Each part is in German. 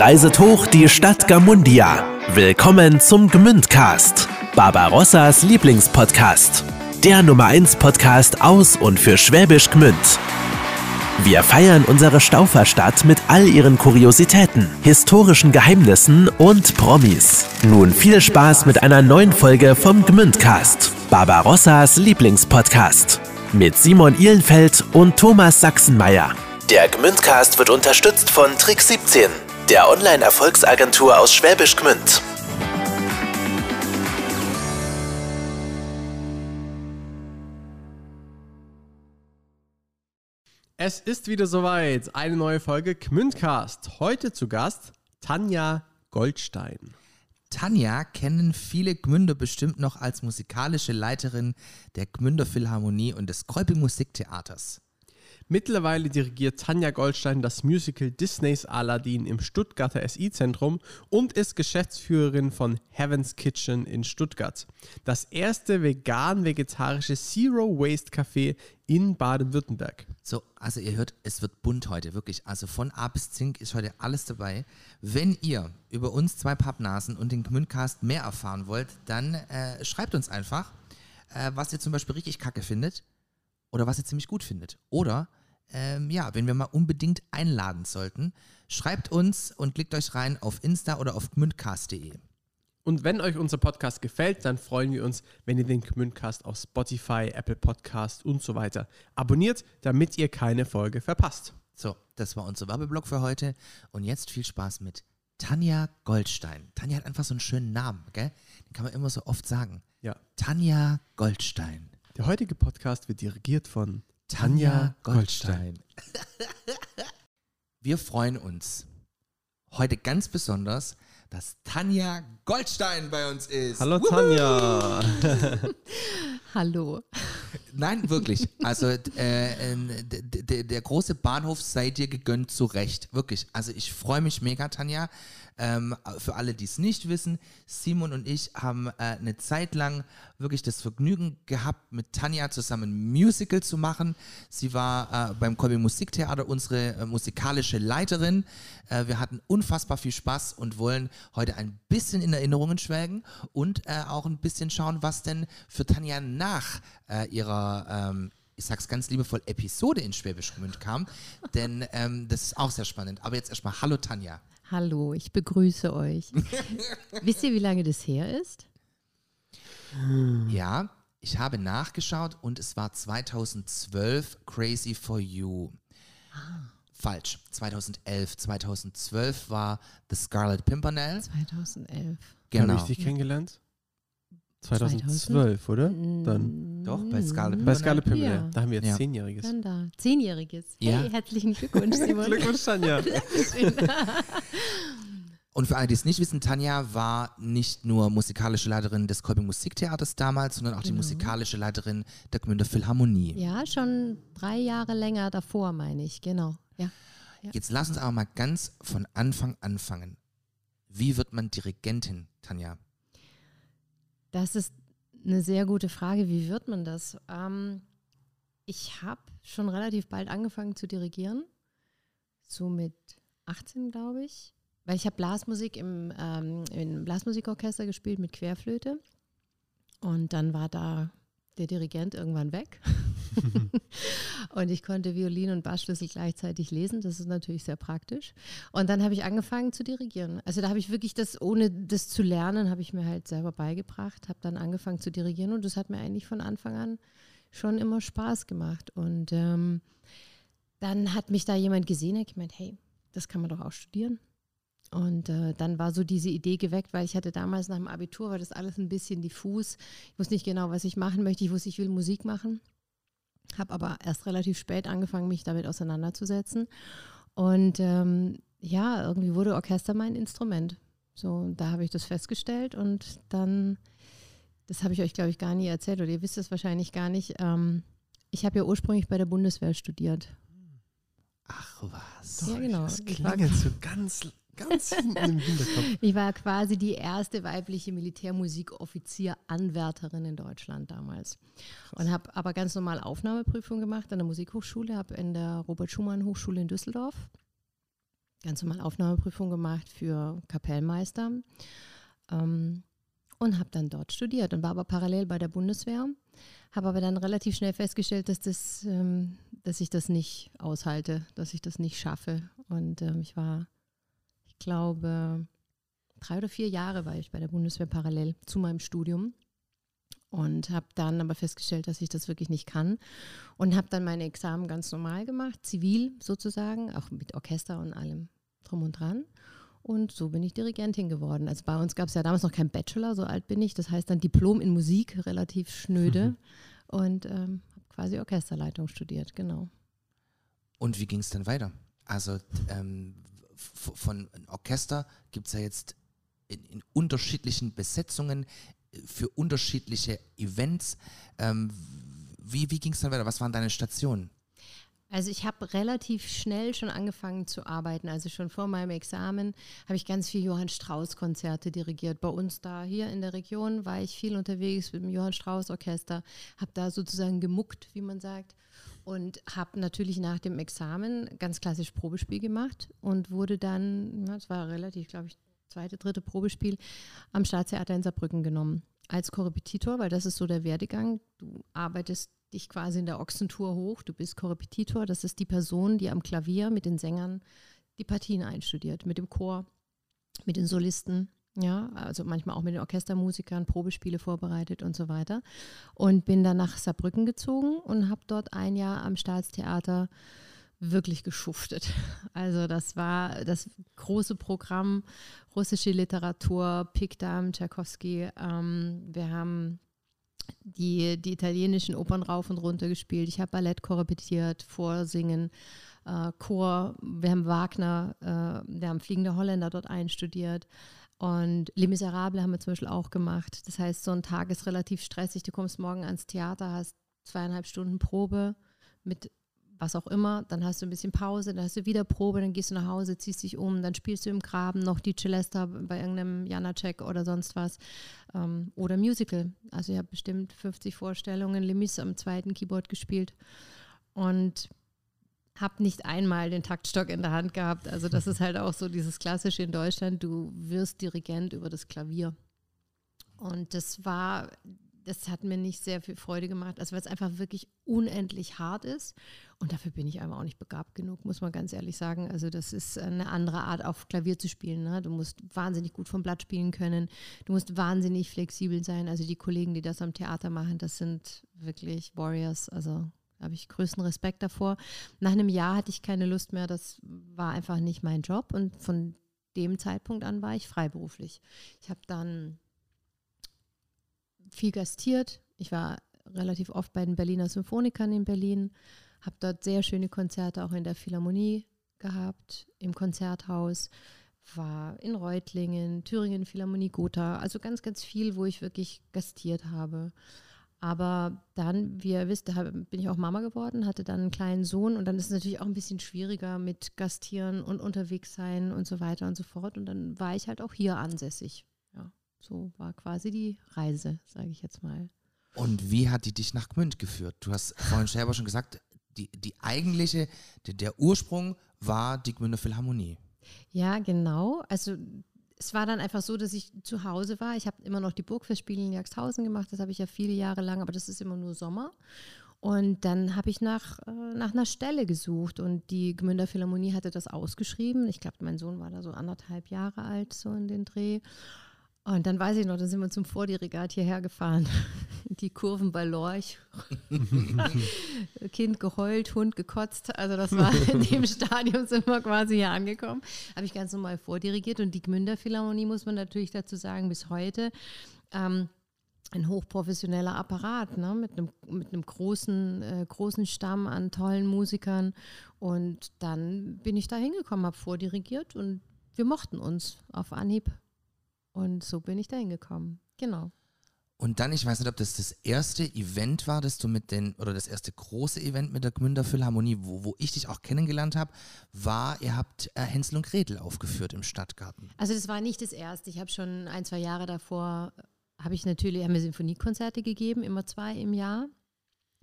reiset hoch die Stadt Gamundia. Willkommen zum Gmündcast, Barbarossas Lieblingspodcast. Der Nummer 1 Podcast aus und für Schwäbisch Gmünd. Wir feiern unsere Stauferstadt mit all ihren Kuriositäten, historischen Geheimnissen und Promis. Nun viel Spaß mit einer neuen Folge vom Gmündcast, Barbarossas Lieblingspodcast. Mit Simon Ihlenfeld und Thomas Sachsenmeier. Der Gmündcast wird unterstützt von Trick 17, der Online-Erfolgsagentur aus Schwäbisch Gmünd. Es ist wieder soweit. Eine neue Folge Gmündcast. Heute zu Gast Tanja Goldstein. Tanja kennen viele Gmünder bestimmt noch als musikalische Leiterin der Gmünder Philharmonie und des Kolping Musiktheaters. Mittlerweile dirigiert Tanja Goldstein das Musical Disneys Aladdin im Stuttgarter SI-Zentrum und ist Geschäftsführerin von Heaven's Kitchen in Stuttgart. Das erste vegan-vegetarische Zero Waste Café in Baden-Württemberg. So, also ihr hört, es wird bunt heute, wirklich. Also von A bis Zink ist heute alles dabei. Wenn ihr über uns zwei Pappnasen und den Gmündcast mehr erfahren wollt, dann äh, schreibt uns einfach, äh, was ihr zum Beispiel richtig kacke findet oder was ihr ziemlich gut findet. Oder ähm, ja, wenn wir mal unbedingt einladen sollten, schreibt uns und klickt euch rein auf Insta oder auf gmündcast.de. Und wenn euch unser Podcast gefällt, dann freuen wir uns, wenn ihr den Gmündcast auf Spotify, Apple Podcast und so weiter abonniert, damit ihr keine Folge verpasst. So, das war unser Werbeblock für heute. Und jetzt viel Spaß mit Tanja Goldstein. Tanja hat einfach so einen schönen Namen, gell? Den kann man immer so oft sagen. Ja. Tanja Goldstein. Der heutige Podcast wird dirigiert von Tanja Goldstein. Wir freuen uns heute ganz besonders, dass Tanja Goldstein bei uns ist. Hallo Wuhu! Tanja. Hallo. Nein, wirklich. Also äh, äh, der große Bahnhof sei dir gegönnt zu Recht. Wirklich. Also ich freue mich mega, Tanja. Ähm, für alle, die es nicht wissen, Simon und ich haben äh, eine Zeit lang wirklich das Vergnügen gehabt, mit Tanja zusammen ein Musical zu machen. Sie war äh, beim Kolbe Musiktheater unsere äh, musikalische Leiterin. Äh, wir hatten unfassbar viel Spaß und wollen heute ein bisschen in Erinnerungen schwelgen und auch ein bisschen schauen, was denn für Tanja nach äh, ihrer ähm, ich sag's ganz liebevoll, Episode in Schwäbisch Gmünd kam, denn ähm, das ist auch sehr spannend. Aber jetzt erstmal, hallo Tanja. Hallo, ich begrüße euch. Wisst ihr, wie lange das her ist? Ja, ich habe nachgeschaut und es war 2012 Crazy for You. Falsch, 2011. 2012 war The Scarlet Pimpernel. 2011. Genau. Habe ich dich kennengelernt? 2012, oder? Mm, Dann. Doch, bei Scarlet Bei Scarlet Pimpernel. Ja. Da haben wir jetzt Ja. Zehnjähriges. Dann da. Zehnjähriges. Ja. Hey, herzlichen Glückwunsch, Simon. Glückwunsch, Tanja. Und für alle, die es nicht wissen, Tanja war nicht nur musikalische Leiterin des Kolbing Musiktheaters damals, sondern auch die Genau. musikalische Leiterin der Gmünder Philharmonie. ja, schon drei Jahre länger davor, meine ich. Genau. Ja. Jetzt lass uns aber mal ganz von Anfang anfangen. Wie wird man Dirigentin, Tanja? Das ist eine sehr gute Frage. Wie wird man das? Ähm, ich habe schon relativ bald angefangen zu dirigieren. So mit 18, glaube ich. Weil ich habe Blasmusik im, ähm, im Blasmusikorchester gespielt mit Querflöte. Und dann war da der Dirigent irgendwann weg. und ich konnte Violin und Bassschlüssel gleichzeitig lesen. Das ist natürlich sehr praktisch. Und dann habe ich angefangen zu dirigieren. Also da habe ich wirklich das, ohne das zu lernen, habe ich mir halt selber beigebracht, habe dann angefangen zu dirigieren und das hat mir eigentlich von Anfang an schon immer Spaß gemacht. Und ähm, dann hat mich da jemand gesehen, hat gemeint, hey, das kann man doch auch studieren. Und äh, dann war so diese Idee geweckt, weil ich hatte damals nach dem Abitur, war das alles ein bisschen diffus. Ich wusste nicht genau, was ich machen möchte. Ich wusste, ich will Musik machen. Habe aber erst relativ spät angefangen, mich damit auseinanderzusetzen. Und ähm, ja, irgendwie wurde Orchester mein Instrument. So, da habe ich das festgestellt und dann, das habe ich euch, glaube ich, gar nie erzählt oder ihr wisst es wahrscheinlich gar nicht. Ähm, ich habe ja ursprünglich bei der Bundeswehr studiert. Ach was. Ja, genau. Das klingt so ganz, ganz hinten im Hinterkopf. Ich war quasi die erste weibliche Militärmusikoffizieranwärterin in Deutschland damals. Und habe aber ganz normal Aufnahmeprüfung gemacht an der Musikhochschule, habe in der Robert Schumann Hochschule in Düsseldorf ganz normal Aufnahmeprüfung gemacht für Kapellmeister ähm, und habe dann dort studiert und war aber parallel bei der Bundeswehr. Habe aber dann relativ schnell festgestellt, dass, das, ähm, dass ich das nicht aushalte, dass ich das nicht schaffe. Und ähm, ich war, glaube, drei oder vier Jahre war ich bei der Bundeswehr parallel zu meinem Studium und habe dann aber festgestellt, dass ich das wirklich nicht kann und habe dann meine Examen ganz normal gemacht, zivil sozusagen, auch mit Orchester und allem drum und dran. Und so bin ich Dirigentin geworden. Also bei uns gab es ja damals noch kein Bachelor, so alt bin ich. Das heißt dann Diplom in Musik, relativ schnöde. Mhm. Und ähm, habe quasi Orchesterleitung studiert, genau. Und wie ging es dann weiter? Also ähm, von Orchester gibt es ja jetzt in, in, unterschiedlichen Besetzungen für unterschiedliche Events. Ähm, wie wie ging es dann weiter? Was waren deine Stationen? Also ich habe relativ schnell schon angefangen zu arbeiten. Also schon vor meinem Examen habe ich ganz viel Johann Strauss Konzerte dirigiert. Bei uns da hier in der Region war ich viel unterwegs mit dem Johann Strauss Orchester, habe da sozusagen gemuckt, wie man sagt. Und habe natürlich nach dem Examen ganz klassisch Probespiel gemacht und wurde dann, das war relativ, glaube ich, zweite, dritte Probespiel am Staatstheater in Saarbrücken genommen. Als Korrepetitor, weil das ist so der Werdegang. Du arbeitest dich quasi in der Ochsentour hoch, du bist Korrepetitor, das ist die Person, die am Klavier mit den Sängern die Partien einstudiert, mit dem Chor, mit den Solisten, ja, also manchmal auch mit den Orchestermusikern, Probespiele vorbereitet und so weiter. Und bin dann nach Saarbrücken gezogen und habe dort ein Jahr am Staatstheater wirklich geschuftet. Also das war das große Programm, russische Literatur, Pikdam, Tchaikovsky. Ähm, wir haben die, die italienischen Opern rauf und runter gespielt. Ich habe Ballett korrepetiert, Vorsingen, äh, Chor. Wir haben Wagner, äh, wir haben Fliegende Holländer dort einstudiert. Und Les Miserables haben wir zum Beispiel auch gemacht. Das heißt, so ein Tag ist relativ stressig. Du kommst morgen ans Theater, hast zweieinhalb Stunden Probe mit was auch immer, dann hast du ein bisschen Pause, dann hast du wieder Probe, dann gehst du nach Hause, ziehst dich um, dann spielst du im Graben noch die Celesta bei irgendeinem Janacek oder sonst was ähm, oder Musical. Also ich habe bestimmt 50 Vorstellungen, Lemis am zweiten Keyboard gespielt und habe nicht einmal den Taktstock in der Hand gehabt. Also das ist halt auch so dieses Klassische in Deutschland, du wirst Dirigent über das Klavier. Und das war das hat mir nicht sehr viel Freude gemacht, also weil es einfach wirklich unendlich hart ist. Und dafür bin ich einfach auch nicht begabt genug, muss man ganz ehrlich sagen. Also das ist eine andere Art, auf Klavier zu spielen. Ne? Du musst wahnsinnig gut vom Blatt spielen können. Du musst wahnsinnig flexibel sein. Also die Kollegen, die das am Theater machen, das sind wirklich Warriors. Also habe ich größten Respekt davor. Nach einem Jahr hatte ich keine Lust mehr. Das war einfach nicht mein Job. Und von dem Zeitpunkt an war ich freiberuflich. Ich habe dann viel gastiert. Ich war relativ oft bei den Berliner Symphonikern in Berlin, habe dort sehr schöne Konzerte auch in der Philharmonie gehabt, im Konzerthaus, war in Reutlingen, Thüringen Philharmonie Gotha, also ganz, ganz viel, wo ich wirklich gastiert habe. Aber dann, wie ihr wisst, bin ich auch Mama geworden, hatte dann einen kleinen Sohn und dann ist es natürlich auch ein bisschen schwieriger mit Gastieren und unterwegs sein und so weiter und so fort. Und dann war ich halt auch hier ansässig. So war quasi die Reise, sage ich jetzt mal. Und wie hat die dich nach Gmünd geführt? Du hast vorhin selber schon gesagt, die, die eigentliche, die, der Ursprung war die Gmünder Philharmonie. Ja, genau. Also es war dann einfach so, dass ich zu Hause war. Ich habe immer noch die Burgfestspiele in Jagdhausen gemacht. Das habe ich ja viele Jahre lang, aber das ist immer nur Sommer. Und dann habe ich nach, äh, nach einer Stelle gesucht und die Gmünder Philharmonie hatte das ausgeschrieben. Ich glaube, mein Sohn war da so anderthalb Jahre alt, so in den Dreh. Und dann weiß ich noch, da sind wir zum Vordirigat hierher gefahren. Die Kurven bei Lorch. kind geheult, Hund gekotzt. Also das war in dem Stadium sind wir quasi hier angekommen. Habe ich ganz normal vordirigiert. Und die Gmünder Philharmonie muss man natürlich dazu sagen, bis heute. Ähm, ein hochprofessioneller Apparat ne? mit, einem, mit einem großen, äh, großen Stamm an tollen Musikern. Und dann bin ich da hingekommen, habe vordirigiert und wir mochten uns auf Anhieb. Und so bin ich da hingekommen. Genau. Und dann, ich weiß nicht, ob das das erste Event war, das du mit den, oder das erste große Event mit der Gmünder Philharmonie, wo, wo ich dich auch kennengelernt habe, war, ihr habt äh, Hänsel und Gretel aufgeführt im Stadtgarten. Also das war nicht das erste. Ich habe schon ein, zwei Jahre davor, habe ich natürlich, haben wir Sinfoniekonzerte gegeben, immer zwei im Jahr.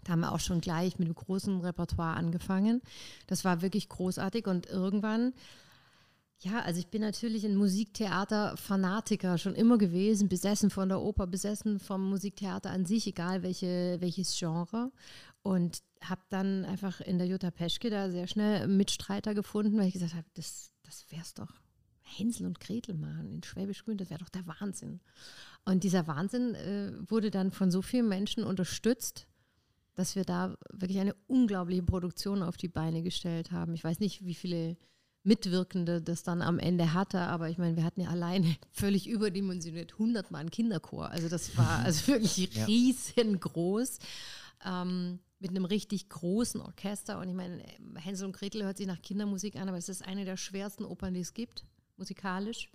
Da haben wir auch schon gleich mit einem großen Repertoire angefangen. Das war wirklich großartig und irgendwann Ja, also ich bin natürlich ein Musiktheater-Fanatiker schon immer gewesen, besessen von der Oper, besessen vom Musiktheater an sich, egal welche, welches Genre. Und habe dann einfach in der Jutta Peschke da sehr schnell Mitstreiter gefunden, weil ich gesagt habe, das, das wär's doch. Hänsel und Gretel machen in Schwäbisch Grün, das wäre doch der Wahnsinn. Und dieser Wahnsinn äh, wurde dann von so vielen Menschen unterstützt, dass wir da wirklich eine unglaubliche Produktion auf die Beine gestellt haben. Ich weiß nicht, wie viele Mitwirkende das dann am Ende hatte. Aber ich meine, wir hatten ja alleine völlig überdimensioniert 100 Mal einen Kinderchor. Also das war also wirklich ja. riesengroß. Ähm, mit einem richtig großen Orchester. Und ich meine, Hänsel und Gretel hört sich nach Kindermusik an, aber es ist eine der schwersten Opern, die es gibt, musikalisch,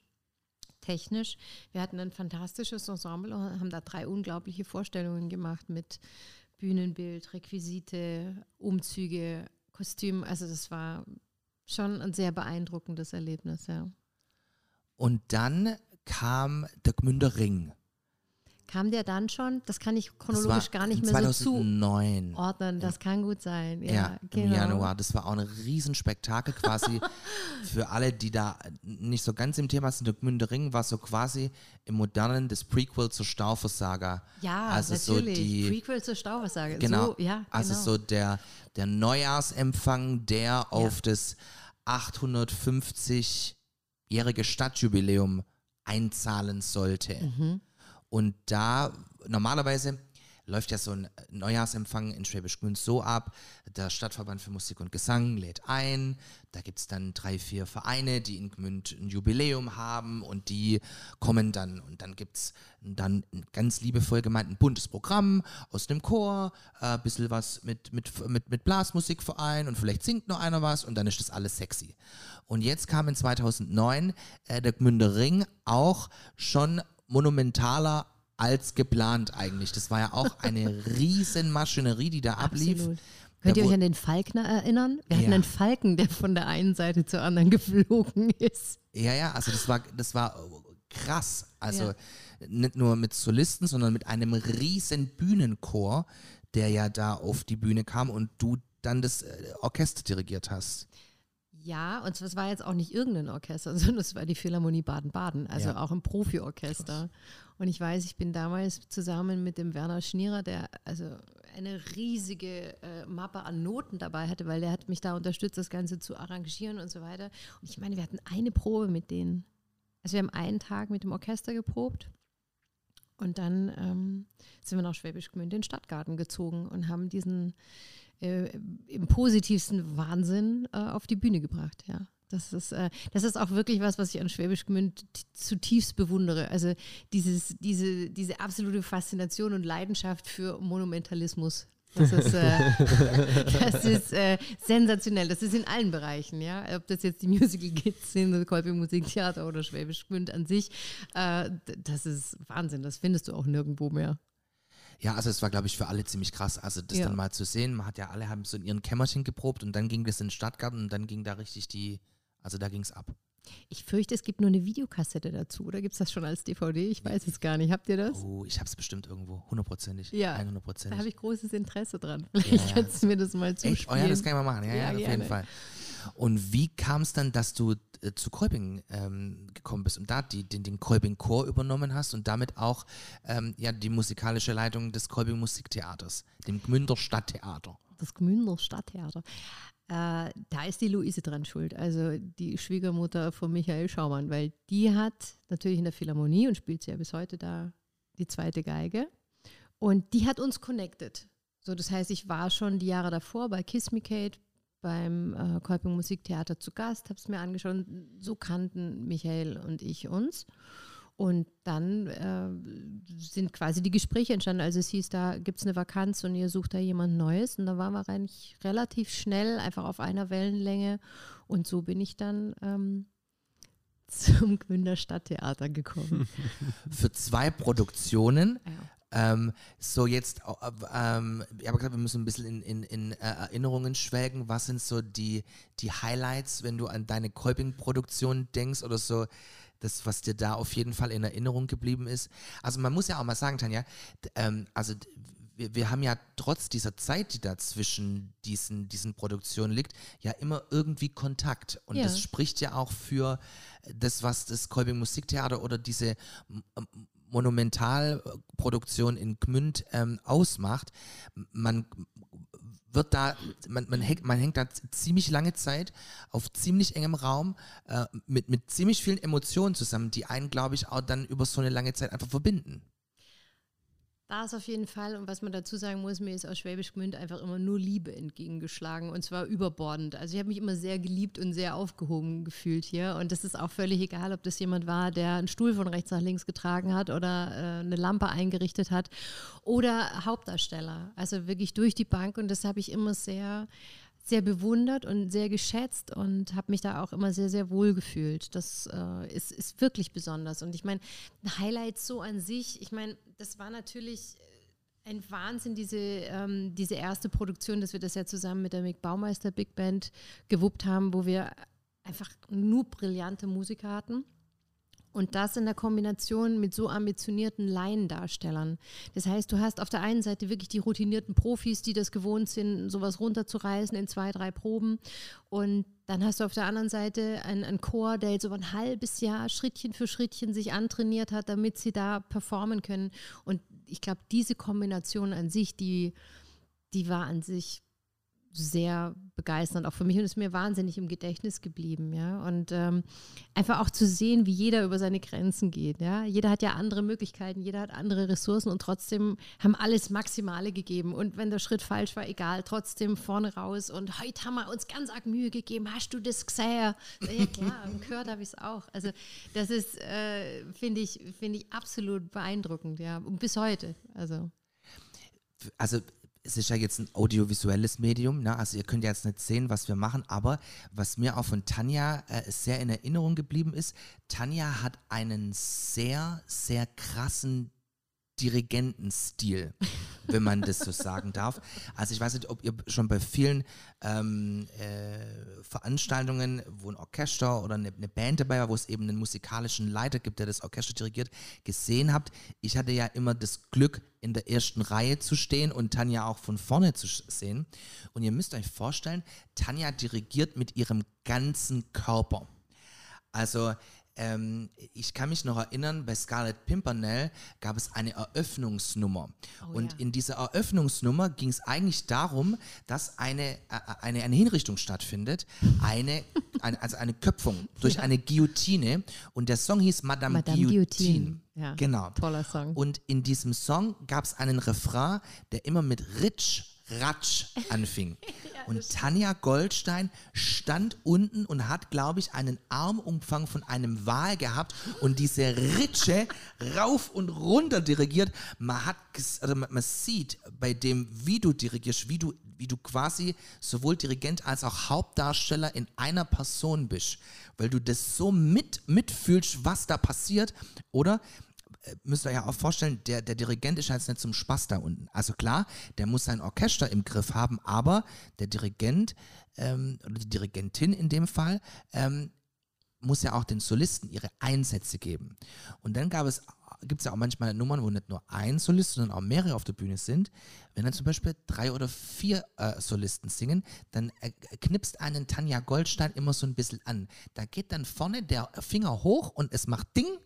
technisch. Wir hatten ein fantastisches Ensemble und haben da drei unglaubliche Vorstellungen gemacht mit Bühnenbild, Requisite, Umzüge, Kostüm. Also das war schon ein sehr beeindruckendes Erlebnis, ja. Und dann kam der Gmünder Ring. Kam der dann schon? Das kann ich chronologisch gar nicht mehr 2009. so zuordnen. Das kann gut sein. Ja, ja genau. im Januar. Das war auch ein Riesenspektakel quasi für alle, die da nicht so ganz im Thema sind. Der Gmünder Ring war so quasi im Modernen das Prequel zur Staufersaga. Ja, also natürlich. So die, Prequel zur Staufersaga. Genau. So, ja, also genau. so der, der Neujahrsempfang, der auf ja. das 850-jährige Stadtjubiläum einzahlen sollte. Mhm. Und da normalerweise läuft ja so ein Neujahrsempfang in Schwäbisch Gmünd so ab. Der Stadtverband für Musik und Gesang lädt ein. Da gibt es dann drei, vier Vereine, die in Gmünd ein Jubiläum haben und die kommen dann. Und dann gibt es dann ganz liebevoll gemeint ein buntes Programm aus dem Chor, ein äh, bisschen was mit, mit, mit, mit Blasmusikverein und vielleicht singt noch einer was und dann ist das alles sexy. Und jetzt kam in 2009 äh, der Gmünder Ring auch schon monumentaler als geplant eigentlich. Das war ja auch eine riesen Maschinerie, die da ablief. Absolut. Könnt ihr euch an den Falkner erinnern? Wir hatten ja. einen Falken, der von der einen Seite zur anderen geflogen ist. Ja, ja, also das war, das war krass. Also ja. nicht nur mit Solisten, sondern mit einem riesen Bühnenchor, der ja da auf die Bühne kam und du dann das äh, Orchester dirigiert hast. Ja, und es war jetzt auch nicht irgendein Orchester, sondern es war die Philharmonie Baden-Baden, also ja. auch ein Profi-Orchester. Und ich weiß, ich bin damals zusammen mit dem Werner Schnierer, der also eine riesige äh, Mappe an Noten dabei hatte, weil der hat mich da unterstützt, das Ganze zu arrangieren und so weiter. Und ich meine, wir hatten eine Probe mit denen. Also wir haben einen Tag mit dem Orchester geprobt und dann ähm, sind wir nach Schwäbisch Gmünd in den Stadtgarten gezogen und haben diesen äh, im positivsten Wahnsinn äh, auf die Bühne gebracht, ja. Das ist, äh, das ist auch wirklich was, was ich an Schwäbisch Gmünd zutiefst bewundere. Also dieses, diese, diese absolute Faszination und Leidenschaft für Monumentalismus. Das ist, äh, das ist äh, sensationell. Das ist in allen Bereichen, ja. Ob das jetzt die Musical Kids sind, Kolping Musiktheater oder Schwäbisch Gmünd an sich. Äh, das ist Wahnsinn. Das findest du auch nirgendwo mehr. Ja, also es war, glaube ich, für alle ziemlich krass. Also das ja. dann mal zu sehen, man hat ja alle haben so in ihren Kämmerchen geprobt und dann ging das in den Stadtgarten und dann ging da richtig die, also da ging es ab. Ich fürchte, es gibt nur eine Videokassette dazu. Oder gibt es das schon als DVD? Ich weiß es gar nicht. Habt ihr das? Oh, ich habe es bestimmt irgendwo. Hundertprozentig. Ja. 100%. Da habe ich großes Interesse dran. Vielleicht ja, kannst du mir das mal zuspielen. Oh ja, das kann ich mal machen. Ja, ja, ja auf jeden Fall. Und wie kam es dann, dass du äh, zu Kolping ähm, gekommen bist und da die, den, den Kolping Chor übernommen hast und damit auch ähm, ja, die musikalische Leitung des Kolping Musiktheaters, dem Gmünder Stadttheater? Das Gmünder Stadttheater. Äh, da ist die Luise dran schuld, also die Schwiegermutter von Michael Schaumann, weil die hat natürlich in der Philharmonie und spielt sie ja bis heute da die zweite Geige. Und die hat uns connected. So, das heißt, ich war schon die Jahre davor bei Kiss Me Kate, beim äh, Kolping Musiktheater zu Gast, habe es mir angeschaut. So kannten Michael und ich uns. Und dann äh, sind quasi die Gespräche entstanden. Also es hieß, da gibt es eine Vakanz und ihr sucht da jemand Neues. Und da waren wir eigentlich relativ schnell einfach auf einer Wellenlänge. Und so bin ich dann ähm, zum Gmünder Stadttheater gekommen. Für zwei Produktionen. Ja. Ähm, so jetzt, äh, ähm, ich habe gesagt, wir müssen ein bisschen in, in, in äh, Erinnerungen schwelgen. Was sind so die, die Highlights, wenn du an deine Kolping-Produktion denkst oder so, das, was dir da auf jeden Fall in Erinnerung geblieben ist? Also man muss ja auch mal sagen, Tanja, ähm, also wir, wir haben ja trotz dieser Zeit, die da zwischen diesen, diesen Produktionen liegt, ja immer irgendwie Kontakt. Und Ja. das spricht ja auch für das, was das Kolbing Musiktheater oder diese Monumentalproduktion in Gmünd ähm, ausmacht. Man wird da, man, man, hängt, man hängt da ziemlich lange Zeit auf ziemlich engem Raum äh, mit, mit ziemlich vielen Emotionen zusammen, die einen, glaube ich, auch dann über so eine lange Zeit einfach verbinden. Da ist auf jeden Fall, und was man dazu sagen muss, mir ist aus Schwäbisch Gmünd einfach immer nur Liebe entgegengeschlagen und zwar überbordend. Also ich habe mich immer sehr geliebt und sehr aufgehoben gefühlt hier und das ist auch völlig egal, ob das jemand war, der einen Stuhl von rechts nach links getragen hat oder äh, eine Lampe eingerichtet hat oder Hauptdarsteller. Also wirklich durch die Bank und das habe ich immer sehr sehr bewundert und sehr geschätzt und habe mich da auch immer sehr, sehr wohl gefühlt. Das äh, ist, ist wirklich besonders. Und ich meine, Highlights so an sich, ich meine, das war natürlich äh, ein Wahnsinn, diese, ähm, diese erste Produktion, dass wir das ja zusammen mit der Mick Baumeister Big Band gewuppt haben, wo wir einfach nur brillante Musiker hatten. Und das in der Kombination mit so ambitionierten Laiendarstellern. Das heißt, du hast auf der einen Seite wirklich die routinierten Profis, die das gewohnt sind, sowas runterzureißen in zwei, drei Proben. Und dann hast du auf der anderen Seite einen, einen Chor, der jetzt über ein halbes Jahr Schrittchen für Schrittchen sich antrainiert hat, damit sie da performen können. Und ich glaube, diese Kombination an sich, die, die war an sich sehr begeisternd, auch für mich und ist mir wahnsinnig im Gedächtnis geblieben, ja. Und ähm, einfach auch zu sehen, wie jeder über seine Grenzen geht, ja. Jeder hat ja andere Möglichkeiten, jeder hat andere Ressourcen und trotzdem haben alles Maximale gegeben. Und wenn der Schritt falsch war, egal, trotzdem vorne raus. Und heute haben wir uns ganz arg Mühe gegeben. Hast du das gesehen? Ja klar, im Chor habe ich es auch. Also das ist, äh, finde ich, finde ich absolut beeindruckend, ja. Und bis heute. Also. also es ist ja jetzt ein audiovisuelles Medium, ne? also ihr könnt ja jetzt nicht sehen, was wir machen, aber was mir auch von Tanja äh, sehr in Erinnerung geblieben ist, Tanja hat einen sehr, sehr krassen Dirigentenstil, wenn man das so sagen darf. Also ich weiß nicht, ob ihr schon bei vielen ähm, äh, Veranstaltungen, wo ein Orchester oder eine, eine Band dabei war, wo es eben einen musikalischen Leiter gibt, der das Orchester dirigiert, gesehen habt. Ich hatte ja immer das Glück, in der ersten Reihe zu stehen und Tanja auch von vorne zu sehen. Und ihr müsst euch vorstellen, Tanja dirigiert mit ihrem ganzen Körper. Also ähm, ich kann mich noch erinnern, bei Scarlett Pimpernel gab es eine Eröffnungsnummer. Oh und ja. in dieser Eröffnungsnummer ging es eigentlich darum, dass eine, äh, eine, eine Hinrichtung stattfindet, eine, eine, also eine Köpfung durch eine Guillotine. Und der Song hieß Madame, Madame Guillotine. Guillotine. Ja, genau. toller Song. Und in diesem Song gab es einen Refrain, der immer mit Ritsch, Ratsch anfing. und Tanja Goldstein stand unten und hat, glaube ich, einen Armumfang von einem Wal gehabt und diese Ritsche rauf und runter dirigiert. Man hat, also man sieht bei dem, wie du dirigierst, wie du, wie du quasi sowohl Dirigent als auch Hauptdarsteller in einer Person bist, weil du das so mit, mitfühlst, was da passiert, oder? Müsst ihr euch ja auch vorstellen, der, der Dirigent ist jetzt nicht zum Spaß da unten. Also klar, der muss sein Orchester im Griff haben, aber der Dirigent ähm, oder die Dirigentin in dem Fall ähm, muss ja auch den Solisten ihre Einsätze geben. Und dann gab es gibt es ja auch manchmal Nummern, wo nicht nur ein Solist, sondern auch mehrere auf der Bühne sind. Wenn dann zum Beispiel drei oder vier äh, Solisten singen, dann äh, knipst einen Tanja Goldstein immer so ein bisschen an. Da geht dann vorne der Finger hoch und es macht Ding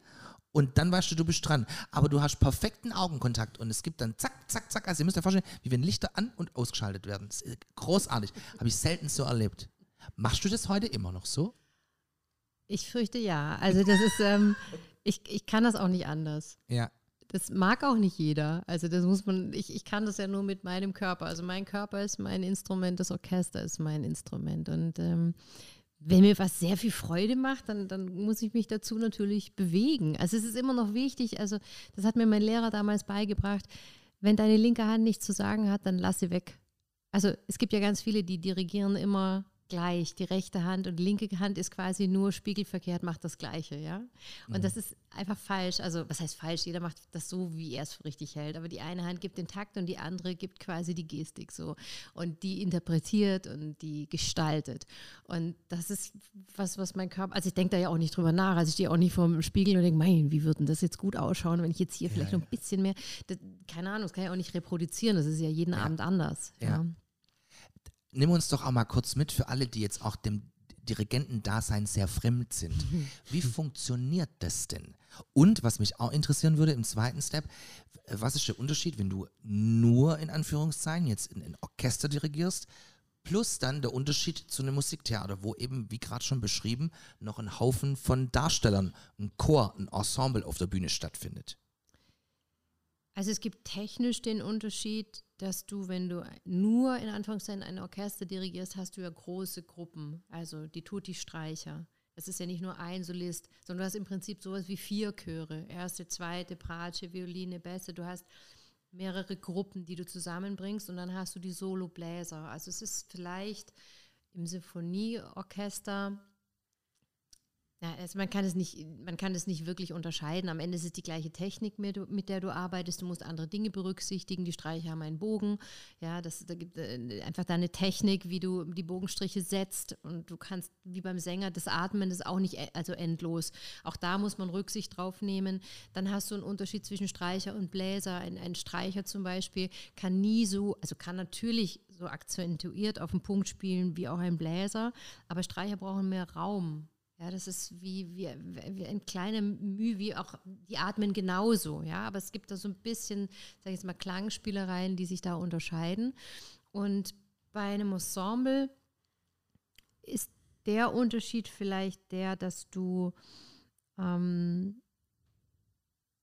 und dann weißt du, du bist dran. Aber du hast perfekten Augenkontakt und es gibt dann zack, zack, zack. Also ihr müsst euch vorstellen, wie wenn Lichter an- und ausgeschaltet werden. Das ist großartig. Habe ich selten so erlebt. Machst du das heute immer noch so? Ich fürchte ja. Also das ist, ähm, ich, ich kann das auch nicht anders. Ja. Das mag auch nicht jeder. Also das muss man, ich, ich kann das ja nur mit meinem Körper. Also mein Körper ist mein Instrument, das Orchester ist mein Instrument. Und ähm, wenn mir was sehr viel Freude macht, dann, dann muss ich mich dazu natürlich bewegen. Also es ist immer noch wichtig, also das hat mir mein Lehrer damals beigebracht, wenn deine linke Hand nichts zu sagen hat, dann lass sie weg. Also es gibt ja ganz viele, die dirigieren immer gleich. Die rechte Hand und linke Hand ist quasi nur spiegelverkehrt, macht das Gleiche, ja. Und mhm. das ist einfach falsch. Also, was heißt falsch? Jeder macht das so, wie er es für richtig hält. Aber die eine Hand gibt den Takt und die andere gibt quasi die Gestik so. Und die interpretiert und die gestaltet. Und das ist was, was mein Körper, also ich denke da ja auch nicht drüber nach. Also ich stehe auch nicht vor dem Spiegel und denke, mein, wie würde denn das jetzt gut ausschauen, wenn ich jetzt hier ja, vielleicht ja. noch ein bisschen mehr, das, keine Ahnung, das kann ich auch nicht reproduzieren. Das ist ja jeden ja. Abend anders. ja nimm uns doch auch mal kurz mit für alle, die jetzt auch dem Dirigentendasein sehr fremd sind. Wie funktioniert das denn? Und was mich auch interessieren würde im zweiten Step, was ist der Unterschied, wenn du nur in Anführungszeichen jetzt in ein Orchester dirigierst, plus dann der Unterschied zu einem Musiktheater, wo eben, wie gerade schon beschrieben, noch ein Haufen von Darstellern, ein Chor, ein Ensemble auf der Bühne stattfindet? Also es gibt technisch den Unterschied, dass du, wenn du nur in Anführungszeichen ein Orchester dirigierst, hast du ja große Gruppen, also die Tutti-Streicher. Das ist ja nicht nur ein Solist, sondern du hast im Prinzip sowas wie vier Chöre. Erste, zweite, Bratsche, Violine, Bässe. Du hast mehrere Gruppen, die du zusammenbringst und dann hast du die Solo-Bläser. Also es ist vielleicht im Symphonieorchester ja, also man kann es nicht, man kann es nicht wirklich unterscheiden. Am Ende ist es die gleiche Technik, mit, der du arbeitest. Du musst andere Dinge berücksichtigen. Die Streicher haben einen Bogen. Ja, das, da gibt äh, einfach deine Technik, wie du die Bogenstriche setzt. Und du kannst, wie beim Sänger, das Atmen ist auch nicht e, also endlos. Auch da muss man Rücksicht drauf nehmen. Dann hast du einen Unterschied zwischen Streicher und Bläser. Ein, ein Streicher zum Beispiel kann nie so, also kann natürlich so akzentuiert auf den Punkt spielen wie auch ein Bläser. Aber Streicher brauchen mehr Raum. Ja, das ist wie, wie ein kleiner Mühe, wie auch die atmen genauso, ja, aber es gibt da so ein bisschen, sag ich jetzt mal, Klangspielereien, die sich da unterscheiden. Und bei einem Ensemble ist der Unterschied vielleicht der, dass du ähm,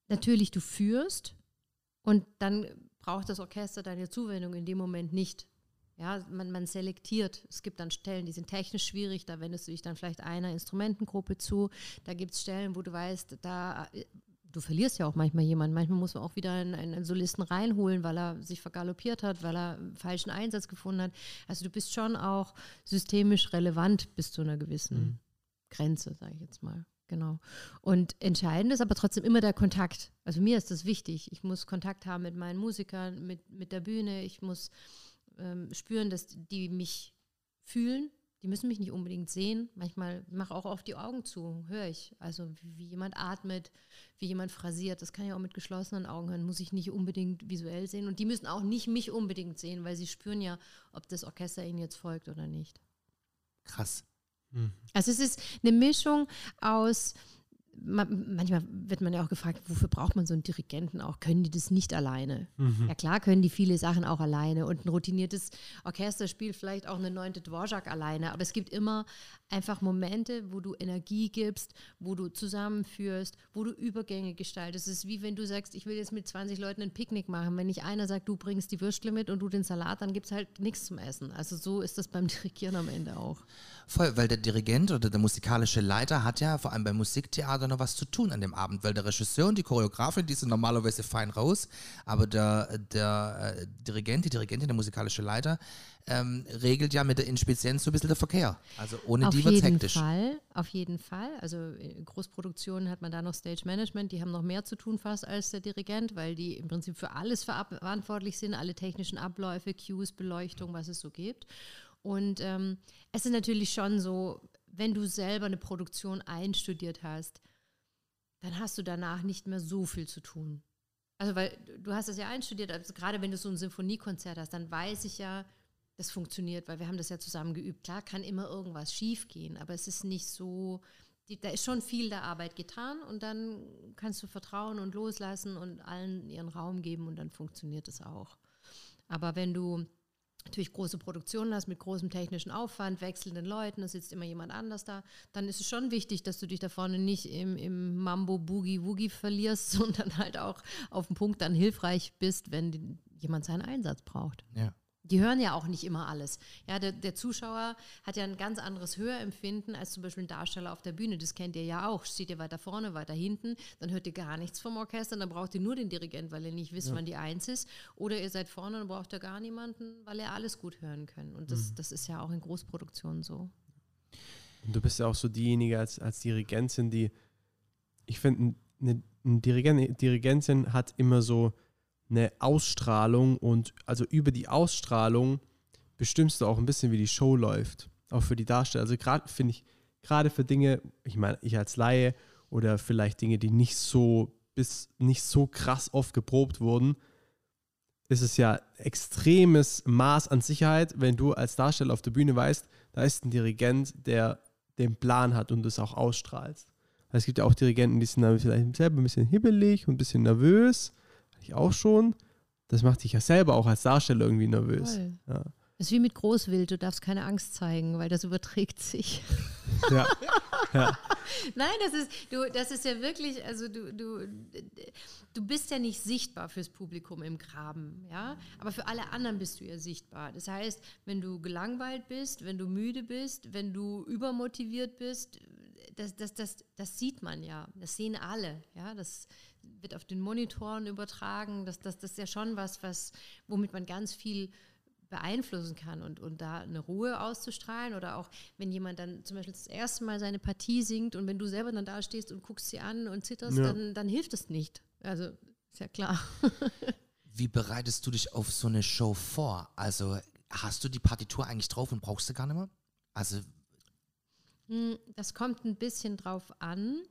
natürlich du führst und dann braucht das Orchester deine Zuwendung in dem Moment nicht. Ja, man, man selektiert. Es gibt dann Stellen, die sind technisch schwierig, da wendest du dich dann vielleicht einer Instrumentengruppe zu. Da gibt es Stellen, wo du weißt, da du verlierst ja auch manchmal jemanden. Manchmal muss man auch wieder einen, einen, Solisten reinholen, weil er sich vergaloppiert hat, weil er einen falschen Einsatz gefunden hat. Also du bist schon auch systemisch relevant bis zu einer gewissen mhm. Grenze, sage ich jetzt mal. Genau. Und entscheidend ist aber trotzdem immer der Kontakt. Also mir ist das wichtig. Ich muss Kontakt haben mit meinen Musikern, mit, mit der Bühne. Ich muss ähm, spüren, dass die mich fühlen. Die müssen mich nicht unbedingt sehen. Manchmal mache auch oft die Augen zu, höre ich. Also wie, wie, jemand atmet, wie jemand phrasiert. Das kann ich auch mit geschlossenen Augen hören. Muss ich nicht unbedingt visuell sehen. Und die müssen auch nicht mich unbedingt sehen, weil sie spüren ja, ob das Orchester ihnen jetzt folgt oder nicht. Krass. Mhm. Also es ist eine Mischung aus manchmal wird man ja auch gefragt, wofür braucht man so einen Dirigenten auch? Können die das nicht alleine? Mhm. Ja klar können die viele Sachen auch alleine und ein routiniertes Orchester spielt vielleicht auch eine neunte Dvorak alleine, aber es gibt immer einfach Momente, wo du Energie gibst, wo du zusammenführst, wo du Übergänge gestaltest. Es ist wie wenn du sagst, ich will jetzt mit 20 Leuten ein Picknick machen. Wenn nicht einer sagt, du bringst die Würstle mit und du den Salat, dann gibt es halt nichts zum Essen. Also so ist das beim Dirigieren am Ende auch. Voll, weil der Dirigent oder der musikalische Leiter hat ja vor allem beim Musiktheater noch was zu tun an dem Abend, weil der Regisseur und die Choreografin, die sind normalerweise fein raus, aber der, der äh, Dirigent, die Dirigentin, der musikalische Leiter, ähm, regelt ja mit der Inspizienz so ein bisschen der Verkehr. Also ohne auf die wird es hektisch. Fall, auf jeden Fall. Also in Großproduktionen hat man da noch Stage Management, die haben noch mehr zu tun fast als der Dirigent, weil die im Prinzip für alles verantwortlich sind, alle technischen Abläufe, Cues, Beleuchtung, was es so gibt. Und ähm, es ist natürlich schon so, wenn du selber eine Produktion einstudiert hast, dann hast du danach nicht mehr so viel zu tun. Also, weil du hast das ja einstudiert, also gerade wenn du so ein Symphoniekonzert hast, dann weiß ich ja, das funktioniert, weil wir haben das ja zusammen geübt. Klar kann immer irgendwas schief gehen, aber es ist nicht so, die, da ist schon viel der Arbeit getan und dann kannst du vertrauen und loslassen und allen ihren Raum geben und dann funktioniert es auch. Aber wenn du natürlich große Produktionen hast mit großem technischen Aufwand, wechselnden Leuten, da sitzt immer jemand anders da, dann ist es schon wichtig, dass du dich da vorne nicht im, im Mambo Boogie Woogie verlierst, sondern halt auch auf dem Punkt dann hilfreich bist, wenn jemand seinen Einsatz braucht. Ja. Die hören ja auch nicht immer alles. Ja, der, der, Zuschauer hat ja ein ganz anderes Hörempfinden als zum Beispiel ein Darsteller auf der Bühne. Das kennt ihr ja auch. Steht ihr weiter vorne, weiter hinten, dann hört ihr gar nichts vom Orchester, dann braucht ihr nur den Dirigent, weil ihr nicht wisst, ja. wann die Eins ist. Oder ihr seid vorne und braucht ihr gar niemanden, weil ihr alles gut hören könnt. Und das, mhm. das ist ja auch in Großproduktionen so. Und du bist ja auch so diejenige als, als Dirigentin, die, ich finde, eine, eine Dirigent, Dirigentin hat immer so eine Ausstrahlung und also über die Ausstrahlung bestimmst du auch ein bisschen, wie die Show läuft. Auch für die Darsteller. Also gerade finde ich, gerade für Dinge, ich meine, ich als Laie oder vielleicht Dinge, die nicht so bis nicht so krass oft geprobt wurden, ist es ja extremes Maß an Sicherheit, wenn du als Darsteller auf der Bühne weißt, da ist ein Dirigent, der den Plan hat und das auch ausstrahlt. Es gibt ja auch Dirigenten, die sind dann vielleicht selber ein bisschen hibbelig und ein bisschen nervös ich auch schon. Das macht dich ja selber auch als Darsteller irgendwie nervös. Ja. Das ist wie mit Großwild, du darfst keine Angst zeigen, weil das überträgt sich. Ja. ja. Nein, das ist, du, das ist ja wirklich, also du, du, du bist ja nicht sichtbar fürs Publikum im Graben, ja. Aber für alle anderen bist du ja sichtbar. Das heißt, wenn du gelangweilt bist, wenn du müde bist, wenn du übermotiviert bist, das, das, das, das sieht man ja. Das sehen alle, ja. Das, wird auf den Monitoren übertragen. Das, das, das ist ja schon was, was, womit man ganz viel beeinflussen kann und, und da eine Ruhe auszustrahlen oder auch wenn jemand dann zum Beispiel das erste Mal seine Partie singt und wenn du selber dann da stehst und guckst sie an und zitterst, ja. dann, dann hilft es nicht. Also ist ja klar. Wie bereitest du dich auf so eine Show vor? Also hast du die Partitur eigentlich drauf und brauchst du gar nicht mehr? Also hm, das kommt ein bisschen drauf an.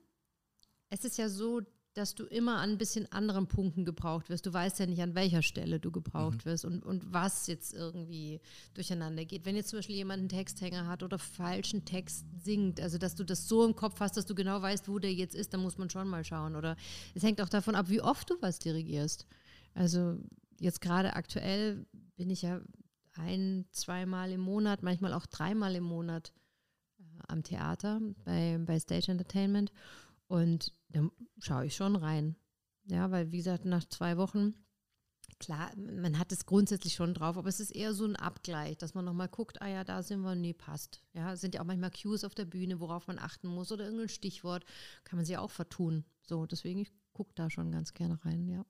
Es ist ja so, dass du immer an ein bisschen anderen Punkten gebraucht wirst. Du weißt ja nicht, an welcher Stelle du gebraucht mhm. wirst und, und was jetzt irgendwie durcheinander geht. Wenn jetzt zum Beispiel jemand einen Texthänger hat oder falschen Text singt, also dass du das so im Kopf hast, dass du genau weißt, wo der jetzt ist, dann muss man schon mal schauen. Oder es hängt auch davon ab, wie oft du was dirigierst. Also jetzt gerade aktuell bin ich ja ein, zweimal im Monat, manchmal auch dreimal im Monat äh, am Theater bei, bei Stage Entertainment. Und da schaue ich schon rein. Ja, weil wie gesagt, nach zwei Wochen, klar, man hat es grundsätzlich schon drauf, aber es ist eher so ein Abgleich, dass man nochmal guckt, ah ja, da sind wir, nee, passt. Ja, es sind ja auch manchmal Cues auf der Bühne, worauf man achten muss oder irgendein Stichwort, kann man sich auch vertun. So, deswegen, ich gucke da schon ganz gerne rein, ja.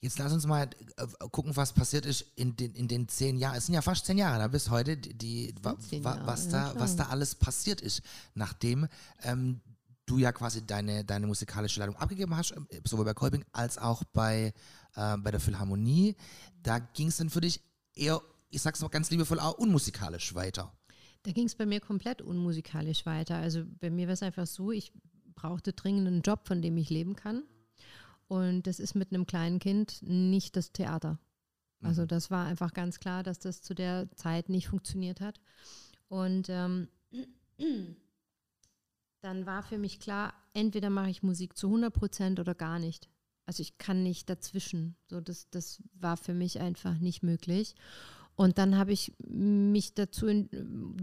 Jetzt lass uns mal äh, gucken, was passiert ist in den, in den zehn Jahren. Es sind ja fast zehn Jahre da bis heute, die, die wa, wa, was, da, was da alles passiert ist, nachdem ähm, du ja quasi deine, deine musikalische Leitung abgegeben hast, ähm, sowohl bei Kolping als auch bei, äh, bei der Philharmonie. Da ging es dann für dich eher, ich sag's mal ganz liebevoll, auch unmusikalisch weiter. Da ging es bei mir komplett unmusikalisch weiter. Also bei mir war es einfach so, ich brauchte dringend einen Job, von dem ich leben kann. Und das ist mit einem kleinen Kind nicht das Theater. Also mhm. das war einfach ganz klar, dass das zu der Zeit nicht funktioniert hat. Und ähm, dann war für mich klar, entweder mache ich Musik zu 100 Prozent oder gar nicht. Also ich kann nicht dazwischen. So, das, das war für mich einfach nicht möglich. Und dann habe ich mich dazu in,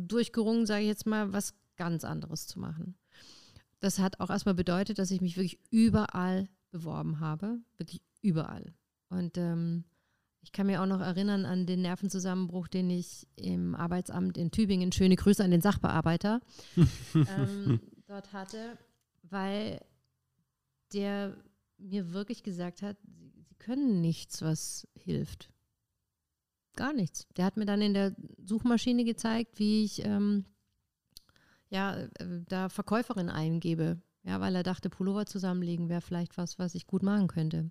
durchgerungen, sage ich jetzt mal, was ganz anderes zu machen. Das hat auch erstmal bedeutet, dass ich mich wirklich überall beworben habe, wirklich überall. Und ähm, ich kann mir auch noch erinnern an den Nervenzusammenbruch, den ich im Arbeitsamt in Tübingen, schöne Grüße an den Sachbearbeiter, ähm, dort hatte, weil der mir wirklich gesagt hat, sie, sie können nichts, was hilft. Gar nichts. Der hat mir dann in der Suchmaschine gezeigt, wie ich ähm, ja, äh, da Verkäuferin eingebe. Ja, weil er dachte, Pullover zusammenlegen wäre vielleicht was, was ich gut machen könnte.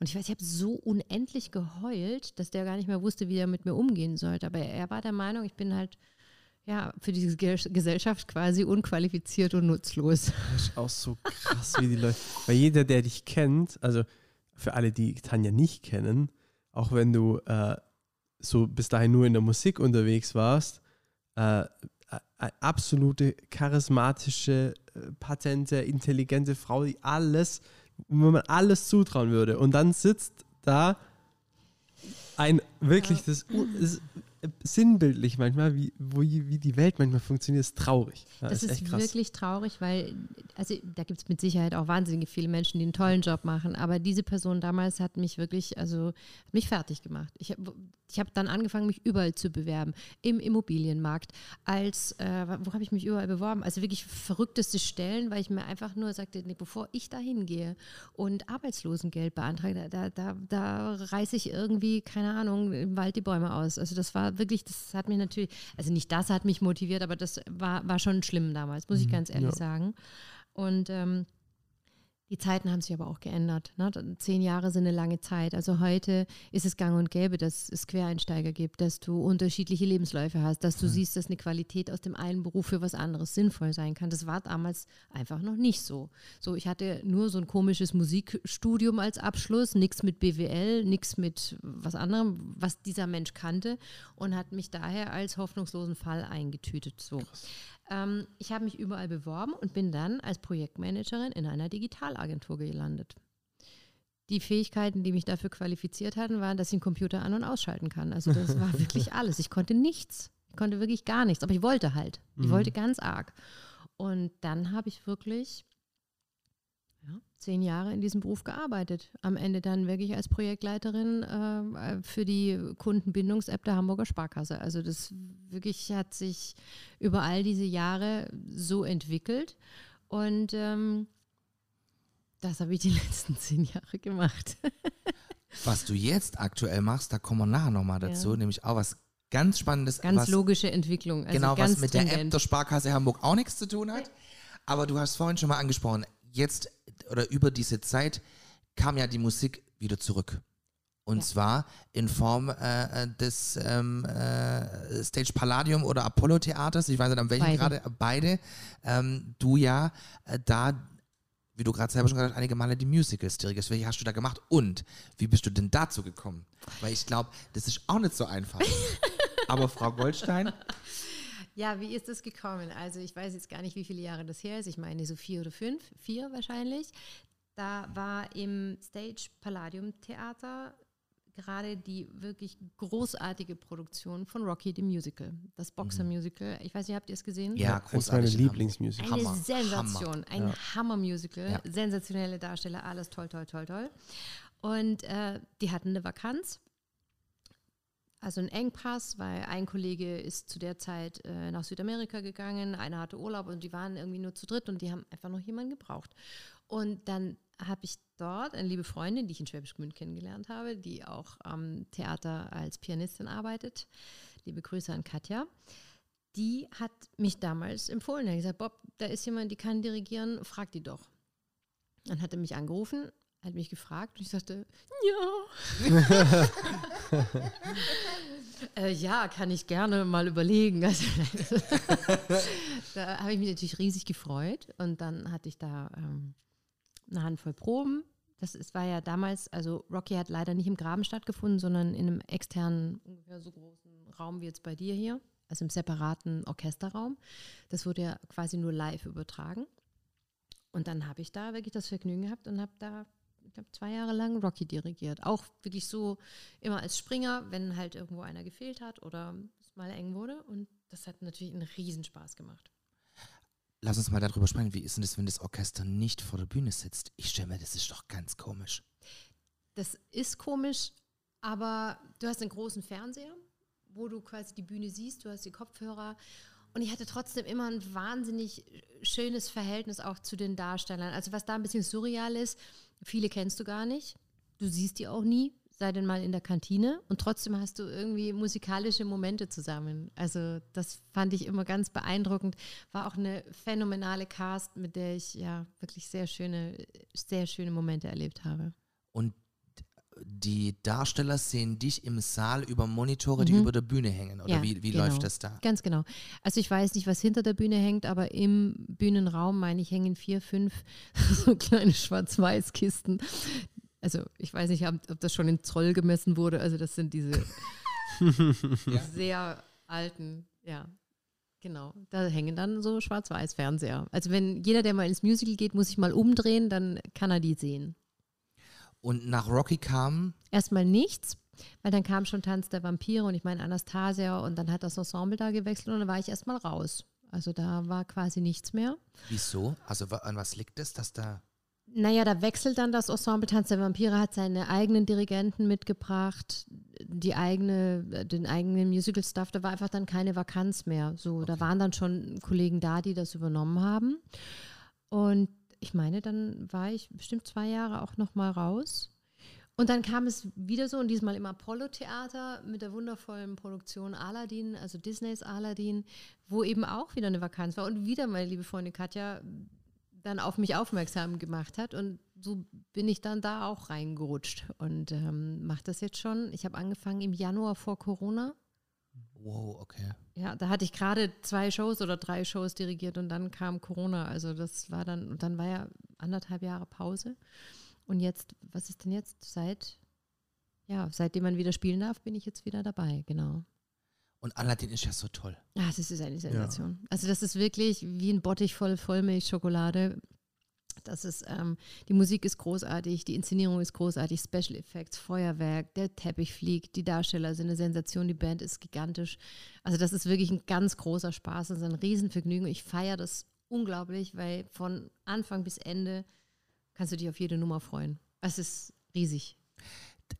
Und ich weiß, ich habe so unendlich geheult, dass der gar nicht mehr wusste, wie er mit mir umgehen sollte. Aber er war der Meinung, ich bin halt ja, für diese Gesellschaft quasi unqualifiziert und nutzlos. Das ist auch so krass, wie die Leute. Weil jeder, der dich kennt, also für alle, die Tanja nicht kennen, auch wenn du äh, so bis dahin nur in der Musik unterwegs warst, äh, absolute charismatische, äh, patente, intelligente Frau, die alles, wo man alles zutrauen würde. Und dann sitzt da ein wirklich ja. das, das sinnbildlich manchmal, wie, wo, wie die Welt manchmal funktioniert, ist traurig. Ja, das ist, ist wirklich traurig, weil also da gibt es mit Sicherheit auch wahnsinnig viele Menschen, die einen tollen Job machen, aber diese Person damals hat mich wirklich, also hat mich fertig gemacht. Ich habe ich hab dann angefangen, mich überall zu bewerben. Im Immobilienmarkt, als, äh, wo habe ich mich überall beworben? Also wirklich verrückteste Stellen, weil ich mir einfach nur sagte, nee, bevor ich da hingehe und Arbeitslosengeld beantrage, da, da, da reiße ich irgendwie, keine Ahnung, im Wald die Bäume aus. Also das war wirklich, das hat mich natürlich, also nicht das hat mich motiviert, aber das war, war schon schlimm damals, muss ich mhm. ganz ehrlich ja. sagen. Und ähm, die Zeiten haben sich aber auch geändert. Ne? Zehn Jahre sind eine lange Zeit. Also heute ist es gang und gäbe, dass es Quereinsteiger gibt, dass du unterschiedliche Lebensläufe hast, dass du ja. siehst, dass eine Qualität aus dem einen Beruf für was anderes sinnvoll sein kann. Das war damals einfach noch nicht so. So, ich hatte nur so ein komisches Musikstudium als Abschluss, nichts mit BWL, nichts mit was anderem, was dieser Mensch kannte und hat mich daher als hoffnungslosen Fall eingetütet. So. Krass. Ähm, ich habe mich überall beworben und bin dann als Projektmanagerin in einer Digitalagentur gelandet. Die Fähigkeiten, die mich dafür qualifiziert hatten, waren, dass ich einen Computer an- und ausschalten kann. Also das war wirklich alles. Ich konnte nichts. Ich konnte wirklich gar nichts. Aber ich wollte halt. Ich mhm. wollte ganz arg. Und dann habe ich wirklich ja, zehn Jahre in diesem Beruf gearbeitet. Am Ende dann wirklich als Projektleiterin äh, für die Kundenbindungs-App der Hamburger Sparkasse. Also das wirklich hat sich über all diese Jahre so entwickelt. Und ähm, das habe ich die letzten zehn Jahre gemacht. was du jetzt aktuell machst, da kommen wir nachher nochmal dazu, ja. nämlich auch was ganz Spannendes. Ganz was, logische Entwicklung. Also genau, was mit stringent. der App der Sparkasse Hamburg auch nichts zu tun hat. Aber du hast vorhin schon mal angesprochen, jetzt oder über diese Zeit kam ja die Musik wieder zurück. Und ja. zwar in Form äh, äh, des ähm, äh, Stage Palladium oder Apollo Theaters, ich weiß nicht an welchem gerade, beide. Ähm, du ja äh, da, wie du gerade selber schon gesagt hast, einige Male die Musicals dirigierst. Welche hast du da gemacht und wie bist du denn dazu gekommen? Weil ich glaube, das ist auch nicht so einfach. Aber Frau Goldstein, ja, wie ist das gekommen? Also ich weiß jetzt gar nicht, wie viele Jahre das her ist. Ich meine so vier oder fünf, vier wahrscheinlich. Da war im Stage Palladium Theater gerade die wirklich großartige Produktion von Rocky the Musical, das Boxer Musical. Ich weiß nicht, habt ihr es gesehen? Ja, großartig. Das ist meine Lieblingsmusical. Eine Hammer. Sensation, ein ja. Hammer-Musical, ja. sensationelle Darsteller, alles toll, toll, toll, toll. Und äh, die hatten eine Vakanz also ein Engpass, weil ein Kollege ist zu der Zeit äh, nach Südamerika gegangen, einer hatte Urlaub und die waren irgendwie nur zu dritt und die haben einfach noch jemanden gebraucht. Und dann habe ich dort eine liebe Freundin, die ich in Schwäbisch Gmünd kennengelernt habe, die auch am Theater als Pianistin arbeitet. Liebe Grüße an Katja. Die hat mich damals empfohlen. Er hat gesagt, Bob, da ist jemand, die kann dirigieren, frag die doch. Dann hat er mich angerufen, hat mich gefragt und ich sagte, ja. äh, ja, kann ich gerne mal überlegen. Also, da habe ich mich natürlich riesig gefreut und dann hatte ich da ähm, eine Handvoll Proben. Das ist, war ja damals, also Rocky hat leider nicht im Graben stattgefunden, sondern in einem externen, ungefähr so großen Raum wie jetzt bei dir hier, also im separaten Orchesterraum. Das wurde ja quasi nur live übertragen. Und dann habe ich da wirklich das Vergnügen gehabt und habe da ich habe zwei Jahre lang Rocky dirigiert. Auch wirklich so immer als Springer, wenn halt irgendwo einer gefehlt hat oder es mal eng wurde. Und das hat natürlich einen Riesenspaß gemacht. Lass uns mal darüber sprechen. Wie ist denn das, wenn das Orchester nicht vor der Bühne sitzt? Ich stelle mir, das ist doch ganz komisch. Das ist komisch, aber du hast einen großen Fernseher, wo du quasi die Bühne siehst, du hast die Kopfhörer und ich hatte trotzdem immer ein wahnsinnig schönes Verhältnis auch zu den Darstellern. Also was da ein bisschen surreal ist, viele kennst du gar nicht. Du siehst die auch nie, sei denn mal in der Kantine. Und trotzdem hast du irgendwie musikalische Momente zusammen. Also das fand ich immer ganz beeindruckend. War auch eine phänomenale Cast, mit der ich ja wirklich sehr schöne, sehr schöne Momente erlebt habe. Und die Darsteller sehen dich im Saal über Monitore, die mhm. über der Bühne hängen. Oder ja, wie, wie genau. läuft das da? Ganz genau. Also ich weiß nicht, was hinter der Bühne hängt, aber im Bühnenraum, meine ich, hängen vier, fünf so kleine Schwarz-Weiß-Kisten. Also ich weiß nicht, ob, ob, das schon in Zoll gemessen wurde. Also das sind diese sehr alten, ja. Genau, da hängen dann so Schwarz-Weiß-Fernseher. Also wenn jeder, der mal ins Musical geht, muss sich mal umdrehen, dann kann er die sehen. Und nach Rocky kam? Erstmal nichts, weil dann kam schon Tanz der Vampire und ich meine Anastasia und dann hat das Ensemble da gewechselt und dann war ich erstmal raus. Also da war quasi nichts mehr. Wieso? Also an was liegt es, dass da. Naja, da wechselt dann das Ensemble Tanz der Vampire, hat seine eigenen Dirigenten mitgebracht, die eigene, den eigenen Musical-Stuff, da war einfach dann keine Vakanz mehr. So, da waren dann schon Kollegen da, die das übernommen haben. Und ich meine, dann war ich bestimmt zwei Jahre auch noch mal raus. Und dann kam es wieder so, und diesmal im Apollo-Theater mit der wundervollen Produktion Aladdin, also Disneys Aladdin, wo eben auch wieder eine Vakanz war und wieder meine liebe Freundin Katja dann auf mich aufmerksam gemacht hat. Und so bin ich dann da auch reingerutscht und ähm, mache das jetzt schon. Ich habe angefangen im Januar vor Corona. Wow, okay. Ja, da hatte ich gerade zwei Shows oder drei Shows dirigiert und dann kam Corona. Also das war dann, und dann war ja anderthalb Jahre Pause. Und jetzt, was ist denn jetzt? Seit, ja, seitdem man wieder spielen darf, bin ich jetzt wieder dabei, genau. Und Aladdin ist ja so toll. Ah, das ist eine Sensation. Also das ist wirklich wie ein Bottich voll Vollmilchschokolade. Das ist, ähm, die Musik ist großartig, die Inszenierung ist großartig, Special Effects, Feuerwerk, der Teppich fliegt, die Darsteller sind eine Sensation, die Band ist gigantisch. Also das ist wirklich ein ganz großer Spaß, das ist ein Riesenvergnügen. Ich feiere das unglaublich, weil von Anfang bis Ende kannst du dich auf jede Nummer freuen. Es ist riesig.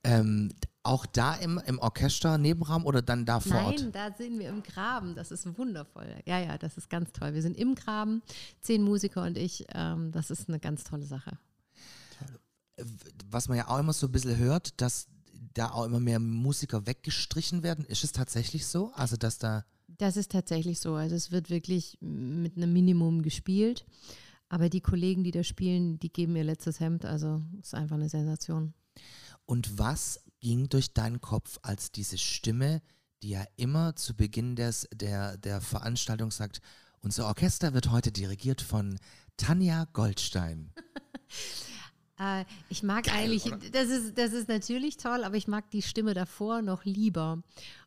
Ähm, auch da im, im Orchester, Nebenraum oder dann da vor Ort? Nein, da sind wir im Graben. Das ist wundervoll. Ja, ja, das ist ganz toll. Wir sind im Graben, zehn Musiker und ich. Ähm, das ist eine ganz tolle Sache. Was man ja auch immer so ein bisschen hört, dass da auch immer mehr Musiker weggestrichen werden. Ist es tatsächlich so? Also, dass da. Das ist tatsächlich so. Also es wird wirklich mit einem Minimum gespielt. Aber die Kollegen, die da spielen, die geben ihr letztes Hemd. Also es ist einfach eine Sensation. Und was ging durch deinen Kopf, als diese Stimme, die ja immer zu Beginn des, der, der Veranstaltung sagt, unser Orchester wird heute dirigiert von Tanja Goldstein. Äh, ich mag eigentlich, das ist, das ist natürlich toll, aber ich mag die Stimme davor noch lieber.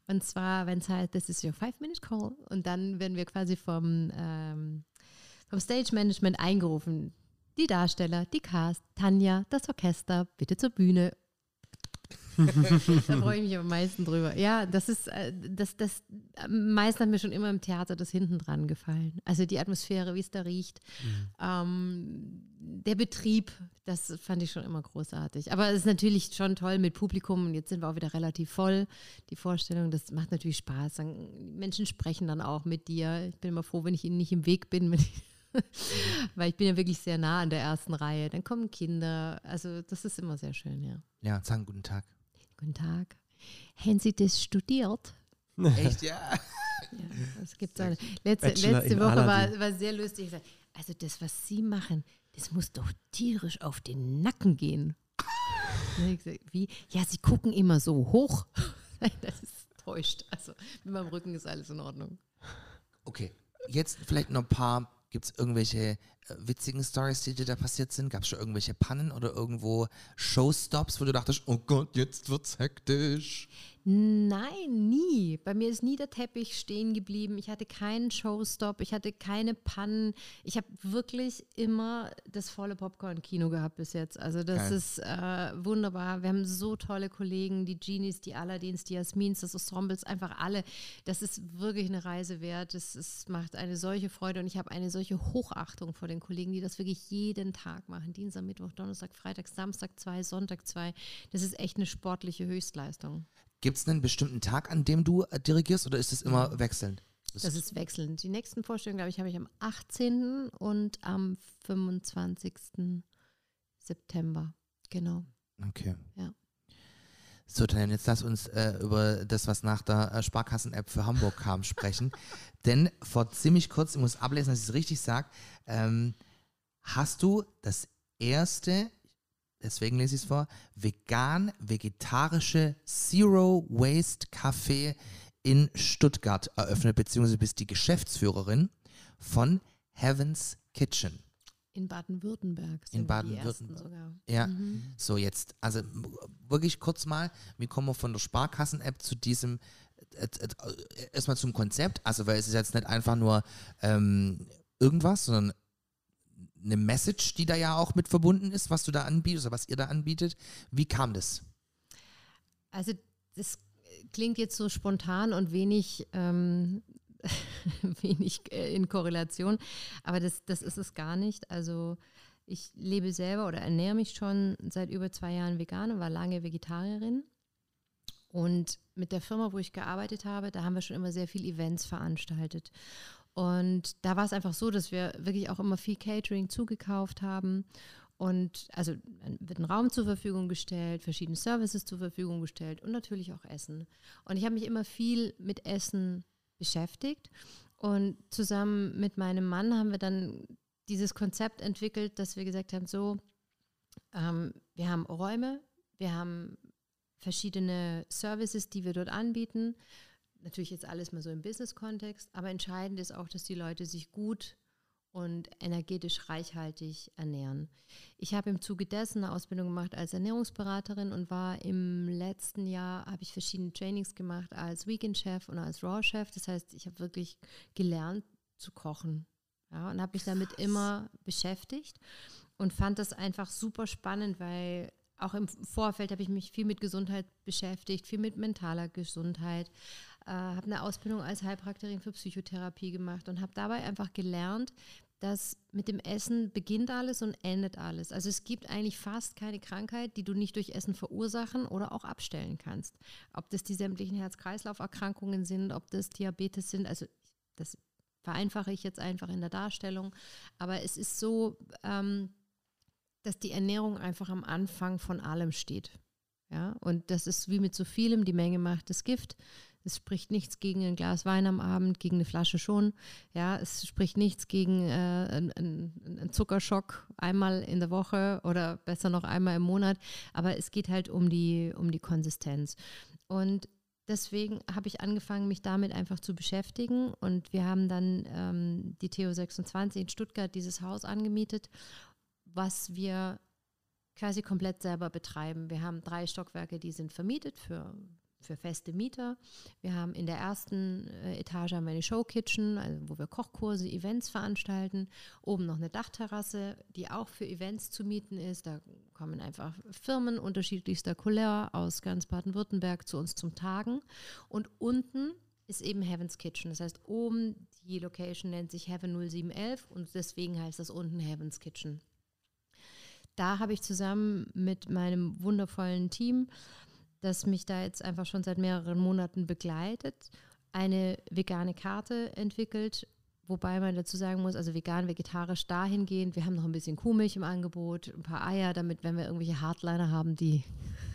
Und zwar, wenn es heißt, this is your five-minute call. Und dann werden wir quasi vom, ähm, vom Stage-Management eingerufen. Die Darsteller, die Cast, Tanja, das Orchester, bitte zur Bühne. Da freue ich mich am meisten drüber. Ja, das ist, äh, das, das, am meisten hat mir schon immer im Theater das hinten dran gefallen. Also die Atmosphäre, wie es da riecht. Ähm, der Betrieb, das fand ich schon immer großartig. Aber es ist natürlich schon toll mit Publikum und jetzt sind wir auch wieder relativ voll. Die Vorstellung, das macht natürlich Spaß. Dann, Menschen sprechen dann auch mit dir. Ich bin immer froh, wenn ich ihnen nicht im Weg bin, ich weil ich bin ja wirklich sehr nah an der ersten Reihe. Dann kommen Kinder. Also das ist immer sehr schön, ja. Ja, sagen guten Tag. Guten Tag. Haben Sie das studiert? Echt, ja? Ja, es gibt so eine. Letzte, letzte Woche war, war sehr lustig. Also das, was Sie machen, das muss doch tierisch auf den Nacken gehen. Wie? Ja, Sie gucken immer so hoch. Das ist täuscht. Also mit meinem Rücken ist alles in Ordnung. Okay, jetzt vielleicht noch ein paar. Gibt es irgendwelche witzigen Stories, die dir da passiert sind? Gab es schon irgendwelche Pannen oder irgendwo Showstops, wo du dachtest, oh Gott, jetzt wird's hektisch? Nein, nie. Bei mir ist nie der Teppich stehen geblieben. Ich hatte keinen Showstop, ich hatte keine Pannen. Ich habe wirklich immer das volle Popcorn-Kino gehabt bis jetzt. Also das Geil. ist äh, wunderbar. Wir haben so tolle Kollegen, die Genies, die Aladins, die Jasmins, das Ensembles, einfach alle. Das ist wirklich eine Reise wert. Es macht eine solche Freude und ich habe eine solche Hochachtung vor den Kollegen, die das wirklich jeden Tag machen. Dienstag, Mittwoch, Donnerstag, Freitag, Samstag zwei, Sonntag zwei. Das ist echt eine sportliche Höchstleistung. Gibt es einen bestimmten Tag, an dem du äh, dirigierst oder ist es immer wechselnd? Das ist wechselnd. Die nächsten Vorstellungen, glaube ich, habe ich am 18. und am 25. September. Genau. Okay. Ja. So, dann jetzt lass uns äh, über das, was nach der äh, Sparkassen-App für Hamburg kam, sprechen. Denn vor ziemlich kurz, ich muss ablesen, dass ich es richtig sage, ähm, hast du das erste, deswegen lese ich es vor, vegan-vegetarische Zero Waste Café in Stuttgart eröffnet, beziehungsweise bist die Geschäftsführerin von Heaven's Kitchen. In Baden-Württemberg. In Baden-Württemberg. sogar. Ja, so jetzt, also wirklich kurz mal, wie kommen wir von der Sparkassen-App zu diesem, äh, äh, äh, erstmal zum Konzept, also weil es ist jetzt nicht einfach nur ähm, irgendwas, sondern eine Message, die da ja auch mit verbunden ist, was du da anbietest oder was ihr da anbietet. Wie kam das? Also das klingt jetzt so spontan und wenig, ähm, wenig äh, in Korrelation. Aber das, das ist es gar nicht. Also ich lebe selber oder ernähre mich schon seit über zwei Jahren vegan und war lange Vegetarierin. Und mit der Firma, wo ich gearbeitet habe, da haben wir schon immer sehr viel Events veranstaltet. Und da war es einfach so, dass wir wirklich auch immer viel Catering zugekauft haben. Und also wird ein Raum zur Verfügung gestellt, verschiedene Services zur Verfügung gestellt und natürlich auch Essen. Und ich habe mich immer viel mit Essen beschäftigt. Und zusammen mit meinem Mann haben wir dann dieses Konzept entwickelt, dass wir gesagt haben, so, ähm, wir haben Räume, wir haben verschiedene Services, die wir dort anbieten. Natürlich jetzt alles mal so im Business-Kontext, aber entscheidend ist auch, dass die Leute sich gut und energetisch reichhaltig ernähren. Ich habe im Zuge dessen eine Ausbildung gemacht als Ernährungsberaterin und war im letzten Jahr, habe ich verschiedene Trainings gemacht als Weekend-Chef und als Raw-Chef. Das heißt, ich habe wirklich gelernt zu kochen ja, und habe mich damit immer beschäftigt und fand das einfach super spannend, weil auch im Vorfeld habe ich mich viel mit Gesundheit beschäftigt, viel mit mentaler Gesundheit, äh, habe eine Ausbildung als Heilpraktikerin für Psychotherapie gemacht und habe dabei einfach gelernt, dass mit dem Essen beginnt alles und endet alles. Also es gibt eigentlich fast keine Krankheit, die du nicht durch Essen verursachen oder auch abstellen kannst. Ob das die sämtlichen Herz-Kreislauf-Erkrankungen sind, ob das Diabetes sind, also das vereinfache ich jetzt einfach in der Darstellung. Aber es ist so, ähm, dass die Ernährung einfach am Anfang von allem steht. Ja, und das ist wie mit so vielem, die Menge macht das Gift. Es spricht nichts gegen ein Glas Wein am Abend, gegen eine Flasche schon. Ja, es spricht nichts gegen äh, einen, einen Zuckerschock einmal in der Woche oder besser noch einmal im Monat. Aber es geht halt um die, um die Konsistenz. Und deswegen habe ich angefangen, mich damit einfach zu beschäftigen. Und wir haben dann ähm, die Theo 26 in Stuttgart dieses Haus angemietet, was wir quasi komplett selber betreiben. Wir haben drei Stockwerke, die sind vermietet für für feste Mieter. Wir haben in der ersten äh, Etage haben wir eine Showkitchen, also wo wir Kochkurse, Events veranstalten. Oben noch eine Dachterrasse, die auch für Events zu mieten ist. Da kommen einfach Firmen unterschiedlichster Couleur aus ganz Baden-Württemberg zu uns zum Tagen. Und unten ist eben Heaven's Kitchen. Das heißt, oben die Location nennt sich Heaven 0711 und deswegen heißt das unten Heaven's Kitchen. Da habe ich zusammen mit meinem wundervollen Team das mich da jetzt einfach schon seit mehreren Monaten begleitet, eine vegane Karte entwickelt, wobei man dazu sagen muss, also vegan, vegetarisch dahingehend, wir haben noch ein bisschen Kuhmilch im Angebot, ein paar Eier, damit, wenn wir irgendwelche Hardliner haben, die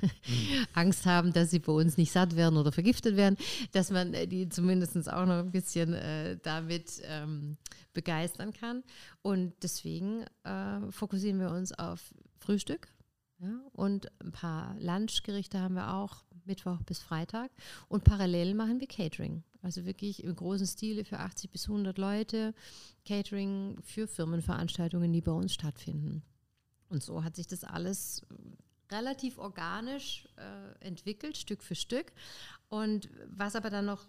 mhm. Angst haben, dass sie bei uns nicht satt werden oder vergiftet werden, dass man äh, die zumindest auch noch ein bisschen äh, damit ähm, begeistern kann. Und deswegen äh, fokussieren wir uns auf Frühstück, ja, und ein paar Lunchgerichte haben wir auch Mittwoch bis Freitag. Und parallel machen wir Catering. Also wirklich im großen Stile für 80 bis 100 Leute. Catering für Firmenveranstaltungen, die bei uns stattfinden. Und so hat sich das alles relativ organisch äh, entwickelt, Stück für Stück. Und was aber dann noch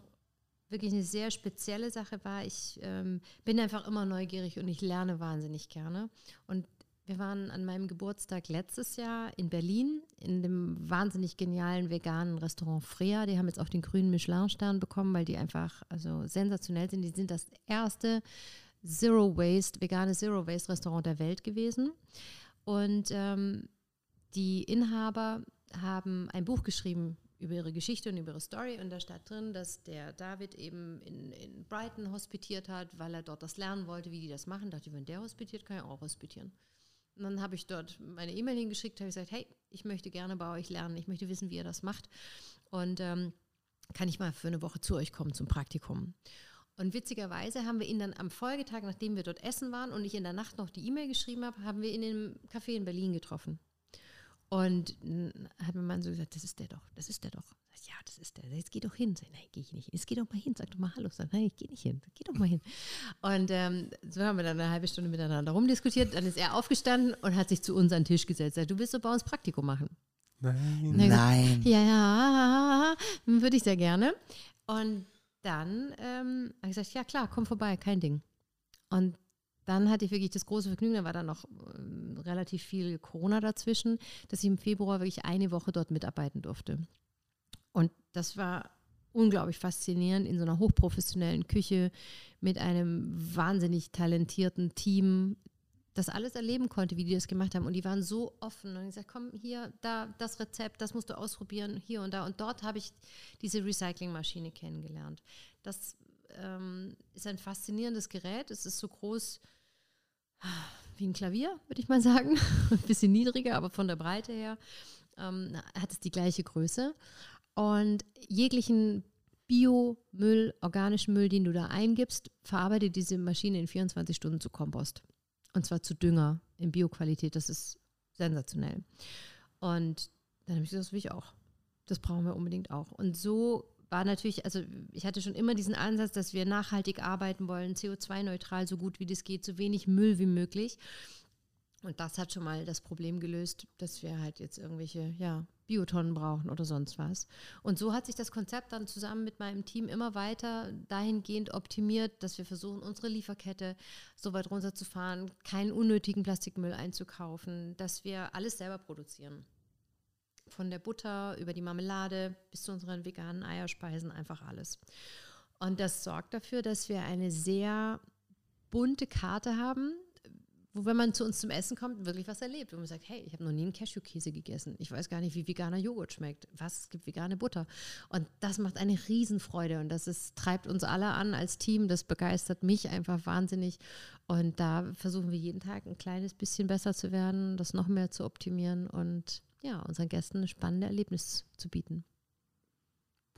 wirklich eine sehr spezielle Sache war, ich ähm, bin einfach immer neugierig und ich lerne wahnsinnig gerne. Und wir waren an meinem Geburtstag letztes Jahr in Berlin in dem wahnsinnig genialen veganen Restaurant Freya. Die haben jetzt auch den grünen Michelin-Stern bekommen, weil die einfach also sensationell sind. Die sind das erste Zero Waste, vegane Zero Waste Restaurant der Welt gewesen. Und ähm, die Inhaber haben ein Buch geschrieben über ihre Geschichte und über ihre Story. Und da stand drin, dass der David eben in, in Brighton hospitiert hat, weil er dort das lernen wollte, wie die das machen. Da dachte ich, wenn der hospitiert, kann er auch hospitieren. Und dann habe ich dort meine E-Mail hingeschickt, habe gesagt, hey, ich möchte gerne bei euch lernen, ich möchte wissen, wie ihr das macht. Und ähm, kann ich mal für eine Woche zu euch kommen zum Praktikum? Und witzigerweise haben wir ihn dann am Folgetag, nachdem wir dort essen waren und ich in der Nacht noch die E-Mail geschrieben habe, haben wir ihn im Café in Berlin getroffen. Und hat mein Mann so gesagt, das ist der doch, das ist der doch. Ja, das ist der. Jetzt geh doch hin. Sag, nein, gehe ich nicht. Jetzt geh doch mal hin. Sag doch mal Hallo. Sag, nein, ich gehe nicht hin. Geh doch mal hin. Und ähm, so haben wir dann eine halbe Stunde miteinander rumdiskutiert. Dann ist er aufgestanden und hat sich zu uns an den Tisch gesetzt. Sagt, du willst doch bei uns Praktikum machen. Nein. Nein. ja, ja, würde ich sehr gerne. Und dann ähm, habe ich gesagt, ja klar, komm vorbei, kein Ding. Und dann hatte ich wirklich das große Vergnügen, da war dann noch äh, relativ viel Corona dazwischen, dass ich im Februar wirklich eine Woche dort mitarbeiten durfte. Und das war unglaublich faszinierend in so einer hochprofessionellen Küche mit einem wahnsinnig talentierten Team, das alles erleben konnte, wie die das gemacht haben. Und die waren so offen und gesagt, komm hier, da, das Rezept, das musst du ausprobieren, hier und da. Und dort habe ich diese Recyclingmaschine kennengelernt. Das ähm, ist ein faszinierendes Gerät. Es ist so groß wie ein Klavier, würde ich mal sagen. ein bisschen niedriger, aber von der Breite her ähm, hat es die gleiche Größe. Und jeglichen Biomüll, organischen Müll, den du da eingibst, verarbeitet diese Maschine in 24 Stunden zu Kompost. Und zwar zu Dünger in Bioqualität. Das ist sensationell. Und dann habe ich gesagt, das will ich auch. Das brauchen wir unbedingt auch. Und so war natürlich, also ich hatte schon immer diesen Ansatz, dass wir nachhaltig arbeiten wollen, CO2-neutral, so gut wie das geht, so wenig Müll wie möglich. Und das hat schon mal das Problem gelöst, dass wir halt jetzt irgendwelche ja, Biotonnen brauchen oder sonst was. Und so hat sich das Konzept dann zusammen mit meinem Team immer weiter dahingehend optimiert, dass wir versuchen, unsere Lieferkette so weit runterzufahren, keinen unnötigen Plastikmüll einzukaufen, dass wir alles selber produzieren. Von der Butter über die Marmelade bis zu unseren veganen Eierspeisen, einfach alles. Und das sorgt dafür, dass wir eine sehr bunte Karte haben, wo, wenn man zu uns zum Essen kommt, wirklich was erlebt. Wo man sagt, hey, ich habe noch nie einen Cashewkäse gegessen. Ich weiß gar nicht, wie veganer Joghurt schmeckt. Was, es gibt vegane Butter. Und das macht eine Riesenfreude und das ist, treibt uns alle an als Team. Das begeistert mich einfach wahnsinnig. Und da versuchen wir jeden Tag ein kleines bisschen besser zu werden, das noch mehr zu optimieren und ja, unseren Gästen ein spannendes Erlebnis zu bieten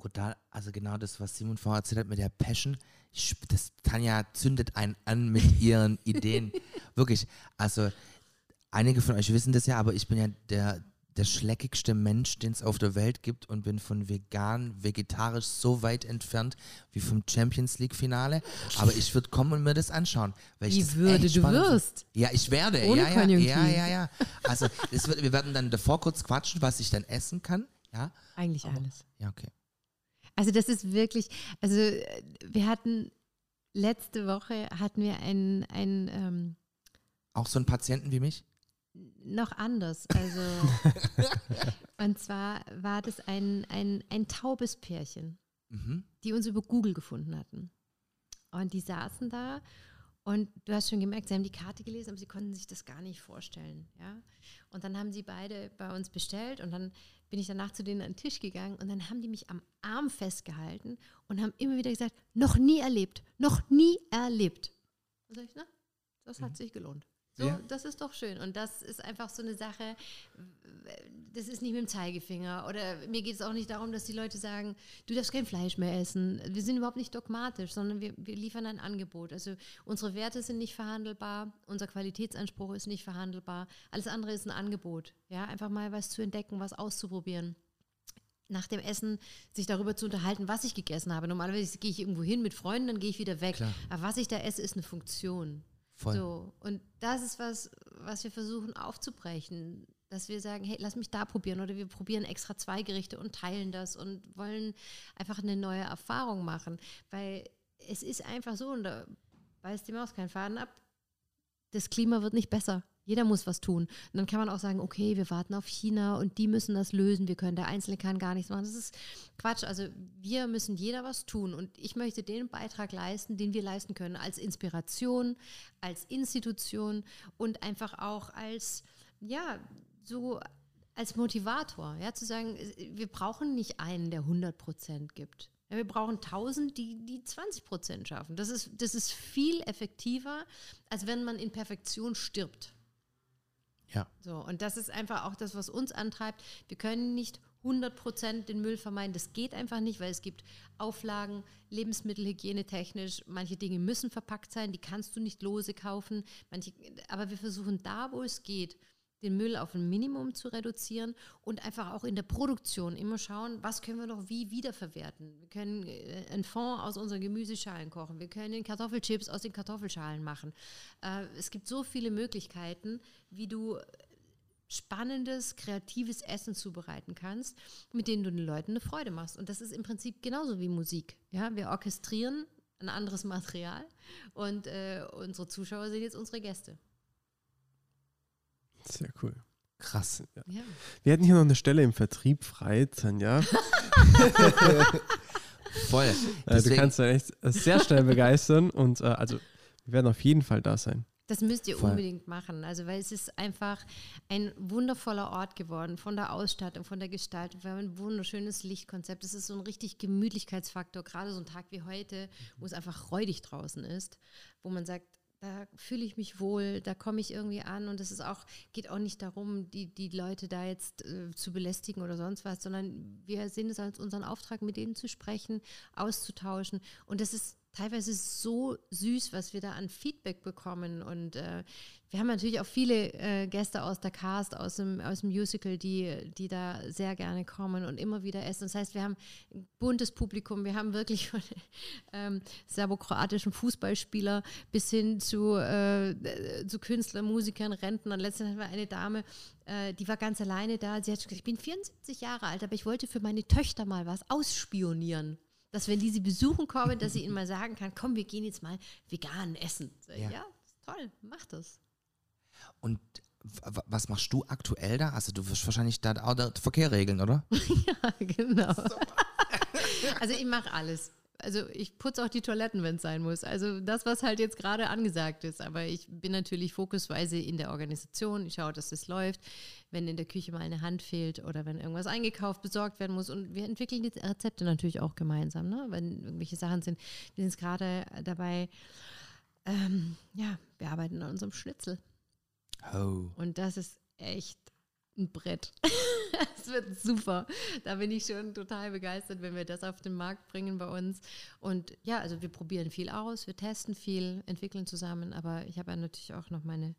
brutal. Also genau das, was Simon vorher erzählt hat mit der Passion. Ich, das Tanja zündet einen an mit ihren Ideen. Wirklich. Also einige von euch wissen das ja, aber ich bin ja der, der schleckigste Mensch, den es auf der Welt gibt und bin von vegan, vegetarisch so weit entfernt wie vom Champions League Finale. Aber ich würde kommen und mir das anschauen. Weil wie würde du wirst? Ja, ich werde. Ohne ja, ja, ja, ja, ja. Also wird, wir werden dann davor kurz quatschen, was ich dann essen kann. Ja. Eigentlich aber, alles. Ja, okay. Also das ist wirklich, also wir hatten letzte Woche hatten wir einen, einen ähm, auch so einen Patienten wie mich? Noch anders. Also und zwar war das ein, ein, ein taubes Pärchen, mhm. die uns über Google gefunden hatten. Und die saßen da und du hast schon gemerkt, sie haben die Karte gelesen, aber sie konnten sich das gar nicht vorstellen. Ja? Und dann haben sie beide bei uns bestellt und dann bin ich danach zu denen an den Tisch gegangen und dann haben die mich am Arm festgehalten und haben immer wieder gesagt, noch nie erlebt, noch nie erlebt. Und sag ich, na, das hat mhm. sich gelohnt. So, ja. das ist doch schön. Und das ist einfach so eine Sache, das ist nicht mit dem Zeigefinger. Oder mir geht es auch nicht darum, dass die Leute sagen, du darfst kein Fleisch mehr essen. Wir sind überhaupt nicht dogmatisch, sondern wir, wir liefern ein Angebot. Also unsere Werte sind nicht verhandelbar, unser Qualitätsanspruch ist nicht verhandelbar. Alles andere ist ein Angebot. Ja, einfach mal was zu entdecken, was auszuprobieren nach dem Essen sich darüber zu unterhalten, was ich gegessen habe. Normalerweise gehe ich irgendwo hin mit Freunden, dann gehe ich wieder weg. Klar. Aber was ich da esse, ist eine Funktion. Voll. So, und das ist was, was wir versuchen aufzubrechen, dass wir sagen, hey, lass mich da probieren oder wir probieren extra zwei Gerichte und teilen das und wollen einfach eine neue Erfahrung machen, weil es ist einfach so und da beißt die Maus keinen Faden ab. Das Klima wird nicht besser. Jeder muss was tun. Und dann kann man auch sagen, okay, wir warten auf China und die müssen das lösen. Wir können, der Einzelne kann gar nichts machen. Das ist Quatsch. Also wir müssen jeder was tun. Und ich möchte den Beitrag leisten, den wir leisten können, als Inspiration, als Institution und einfach auch als, ja, so als Motivator, ja, zu sagen, wir brauchen nicht einen, der 100 Prozent gibt. Ja, wir brauchen 1000, die, die 20 Prozent schaffen. Das ist, das ist viel effektiver, als wenn man in Perfektion stirbt. Ja. So, und das ist einfach auch das, was uns antreibt. Wir können nicht 100% den Müll vermeiden. Das geht einfach nicht, weil es gibt Auflagen, Lebensmittelhygiene technisch. Manche Dinge müssen verpackt sein, die kannst du nicht lose kaufen. Manche, aber wir versuchen da, wo es geht, den Müll auf ein Minimum zu reduzieren und einfach auch in der Produktion immer schauen, was können wir noch wie wiederverwerten. Wir können äh, einen Fond aus unseren Gemüseschalen kochen, wir können Kartoffelchips aus den Kartoffelschalen machen. Äh, es gibt so viele Möglichkeiten, wie du spannendes, kreatives Essen zubereiten kannst, mit denen du den Leuten eine Freude machst. Und das ist im Prinzip genauso wie Musik. Ja, wir orchestrieren ein anderes Material und äh, unsere Zuschauer sind jetzt unsere Gäste. Sehr cool. Krass. Ja. Ja. Wir hätten hier noch eine Stelle im Vertrieb frei, Tanja. Voll. Äh, du Deswegen- kannst ja echt sehr schnell begeistern und äh, also wir werden auf jeden Fall da sein. Das müsst ihr Voll. unbedingt machen. Also, weil es ist einfach ein wundervoller Ort geworden, von der Ausstattung, von der Gestaltung. Wir haben ein wunderschönes Lichtkonzept. Es ist so ein richtig Gemütlichkeitsfaktor, gerade so ein Tag wie heute, wo es einfach räudig draußen ist, wo man sagt, da fühle ich mich wohl, da komme ich irgendwie an. Und es ist auch, geht auch nicht darum, die, die Leute da jetzt äh, zu belästigen oder sonst was, sondern wir sehen es als unseren Auftrag, mit denen zu sprechen, auszutauschen. Und das ist teilweise so süß, was wir da an Feedback bekommen. Und äh, wir haben natürlich auch viele äh, Gäste aus der Cast, aus dem, aus dem Musical, die, die da sehr gerne kommen und immer wieder essen. Das heißt, wir haben ein buntes Publikum. Wir haben wirklich von ähm, serbokroatischen Fußballspieler bis hin zu, äh, zu Künstlern, Musikern, Rentnern. Letztens hatten wir eine Dame, äh, die war ganz alleine da. Sie hat gesagt, ich bin 74 Jahre alt, aber ich wollte für meine Töchter mal was ausspionieren dass wenn die sie besuchen kommen, dass sie ihnen mal sagen kann, komm, wir gehen jetzt mal vegan essen. So, Ja. ja. toll, mach das. Und was machst du aktuell da? Also du wirst wahrscheinlich da auch den Verkehr regeln, oder? ja, genau. also ich mache alles. Also ich putze auch die Toiletten, wenn es sein muss. Also das, was halt jetzt gerade angesagt ist. Aber ich bin natürlich fokusweise in der Organisation. Ich schaue, dass es läuft. Wenn in der Küche mal eine Hand fehlt oder wenn irgendwas eingekauft, besorgt werden muss. Und wir entwickeln die Rezepte natürlich auch gemeinsam. Ne? Wenn irgendwelche Sachen sind, wir sind jetzt gerade dabei, ähm, ja, wir arbeiten an unserem Schnitzel. Oh. Und das ist echt ein Brett. Es wird super. Da bin ich schon total begeistert, wenn wir das auf den Markt bringen bei uns. Und ja, also wir probieren viel aus, wir testen viel, entwickeln zusammen. Aber ich habe ja natürlich auch noch meine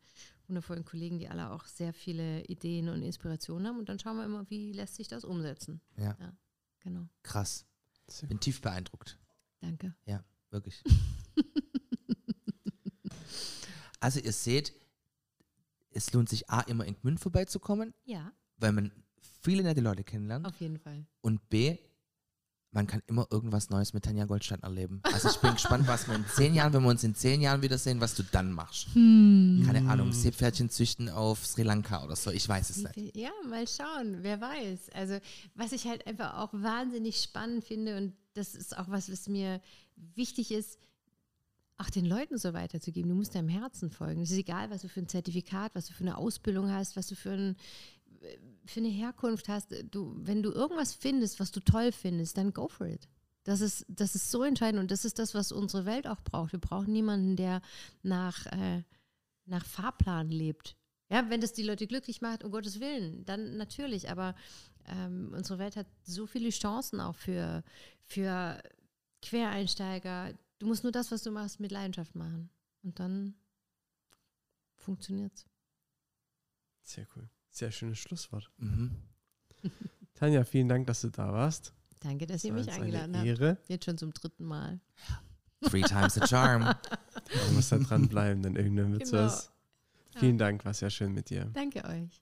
wundervollen Kollegen, die alle auch sehr viele Ideen und Inspirationen haben. Und dann schauen wir immer, wie lässt sich das umsetzen. Ja. Genau. Krass. Bin tief beeindruckt. Danke. Ja, wirklich. also ihr seht, es lohnt sich A, immer in Gmünd vorbeizukommen, Ja, weil man viele nette Leute kennenlernt. auf jeden Fall. Und B, man kann immer irgendwas Neues mit Tanja Goldstein erleben. Also ich bin gespannt, was wir in zehn Jahren, wenn wir uns in zehn Jahren wiedersehen, was du dann machst. Keine Ahnung, Seepferdchen züchten auf Sri Lanka oder so, ich weiß es nicht. Ja, mal schauen, wer weiß. Also, was ich halt einfach auch wahnsinnig spannend finde und das ist auch was, was mir wichtig ist, auch den Leuten so weiterzugeben. Du musst deinem Herzen folgen. Es ist egal, was du für ein Zertifikat, was du für eine Ausbildung hast, was du für, ein, für eine Herkunft hast. Du, wenn du irgendwas findest, was du toll findest, dann go for it. Das ist, das ist so entscheidend und das ist das, was unsere Welt auch braucht. Wir brauchen niemanden, der nach, äh, nach Fahrplan lebt. Ja, wenn das die Leute glücklich macht, um Gottes Willen, dann natürlich. Aber ähm, unsere Welt hat so viele Chancen auch für, für Quereinsteiger. Du musst nur das, was du machst, mit Leidenschaft machen. Und dann funktioniert's. Sehr cool. Sehr schönes Schlusswort. Mhm. Tanja, vielen Dank, dass du da warst. Danke, dass ihr War mich eingeladen eine habt. Ehre. Jetzt schon zum dritten Mal. Three times the charm. Man muss da dranbleiben, denn irgendwann wird Genau. es. Vielen Dank, war sehr schön mit dir. Danke euch.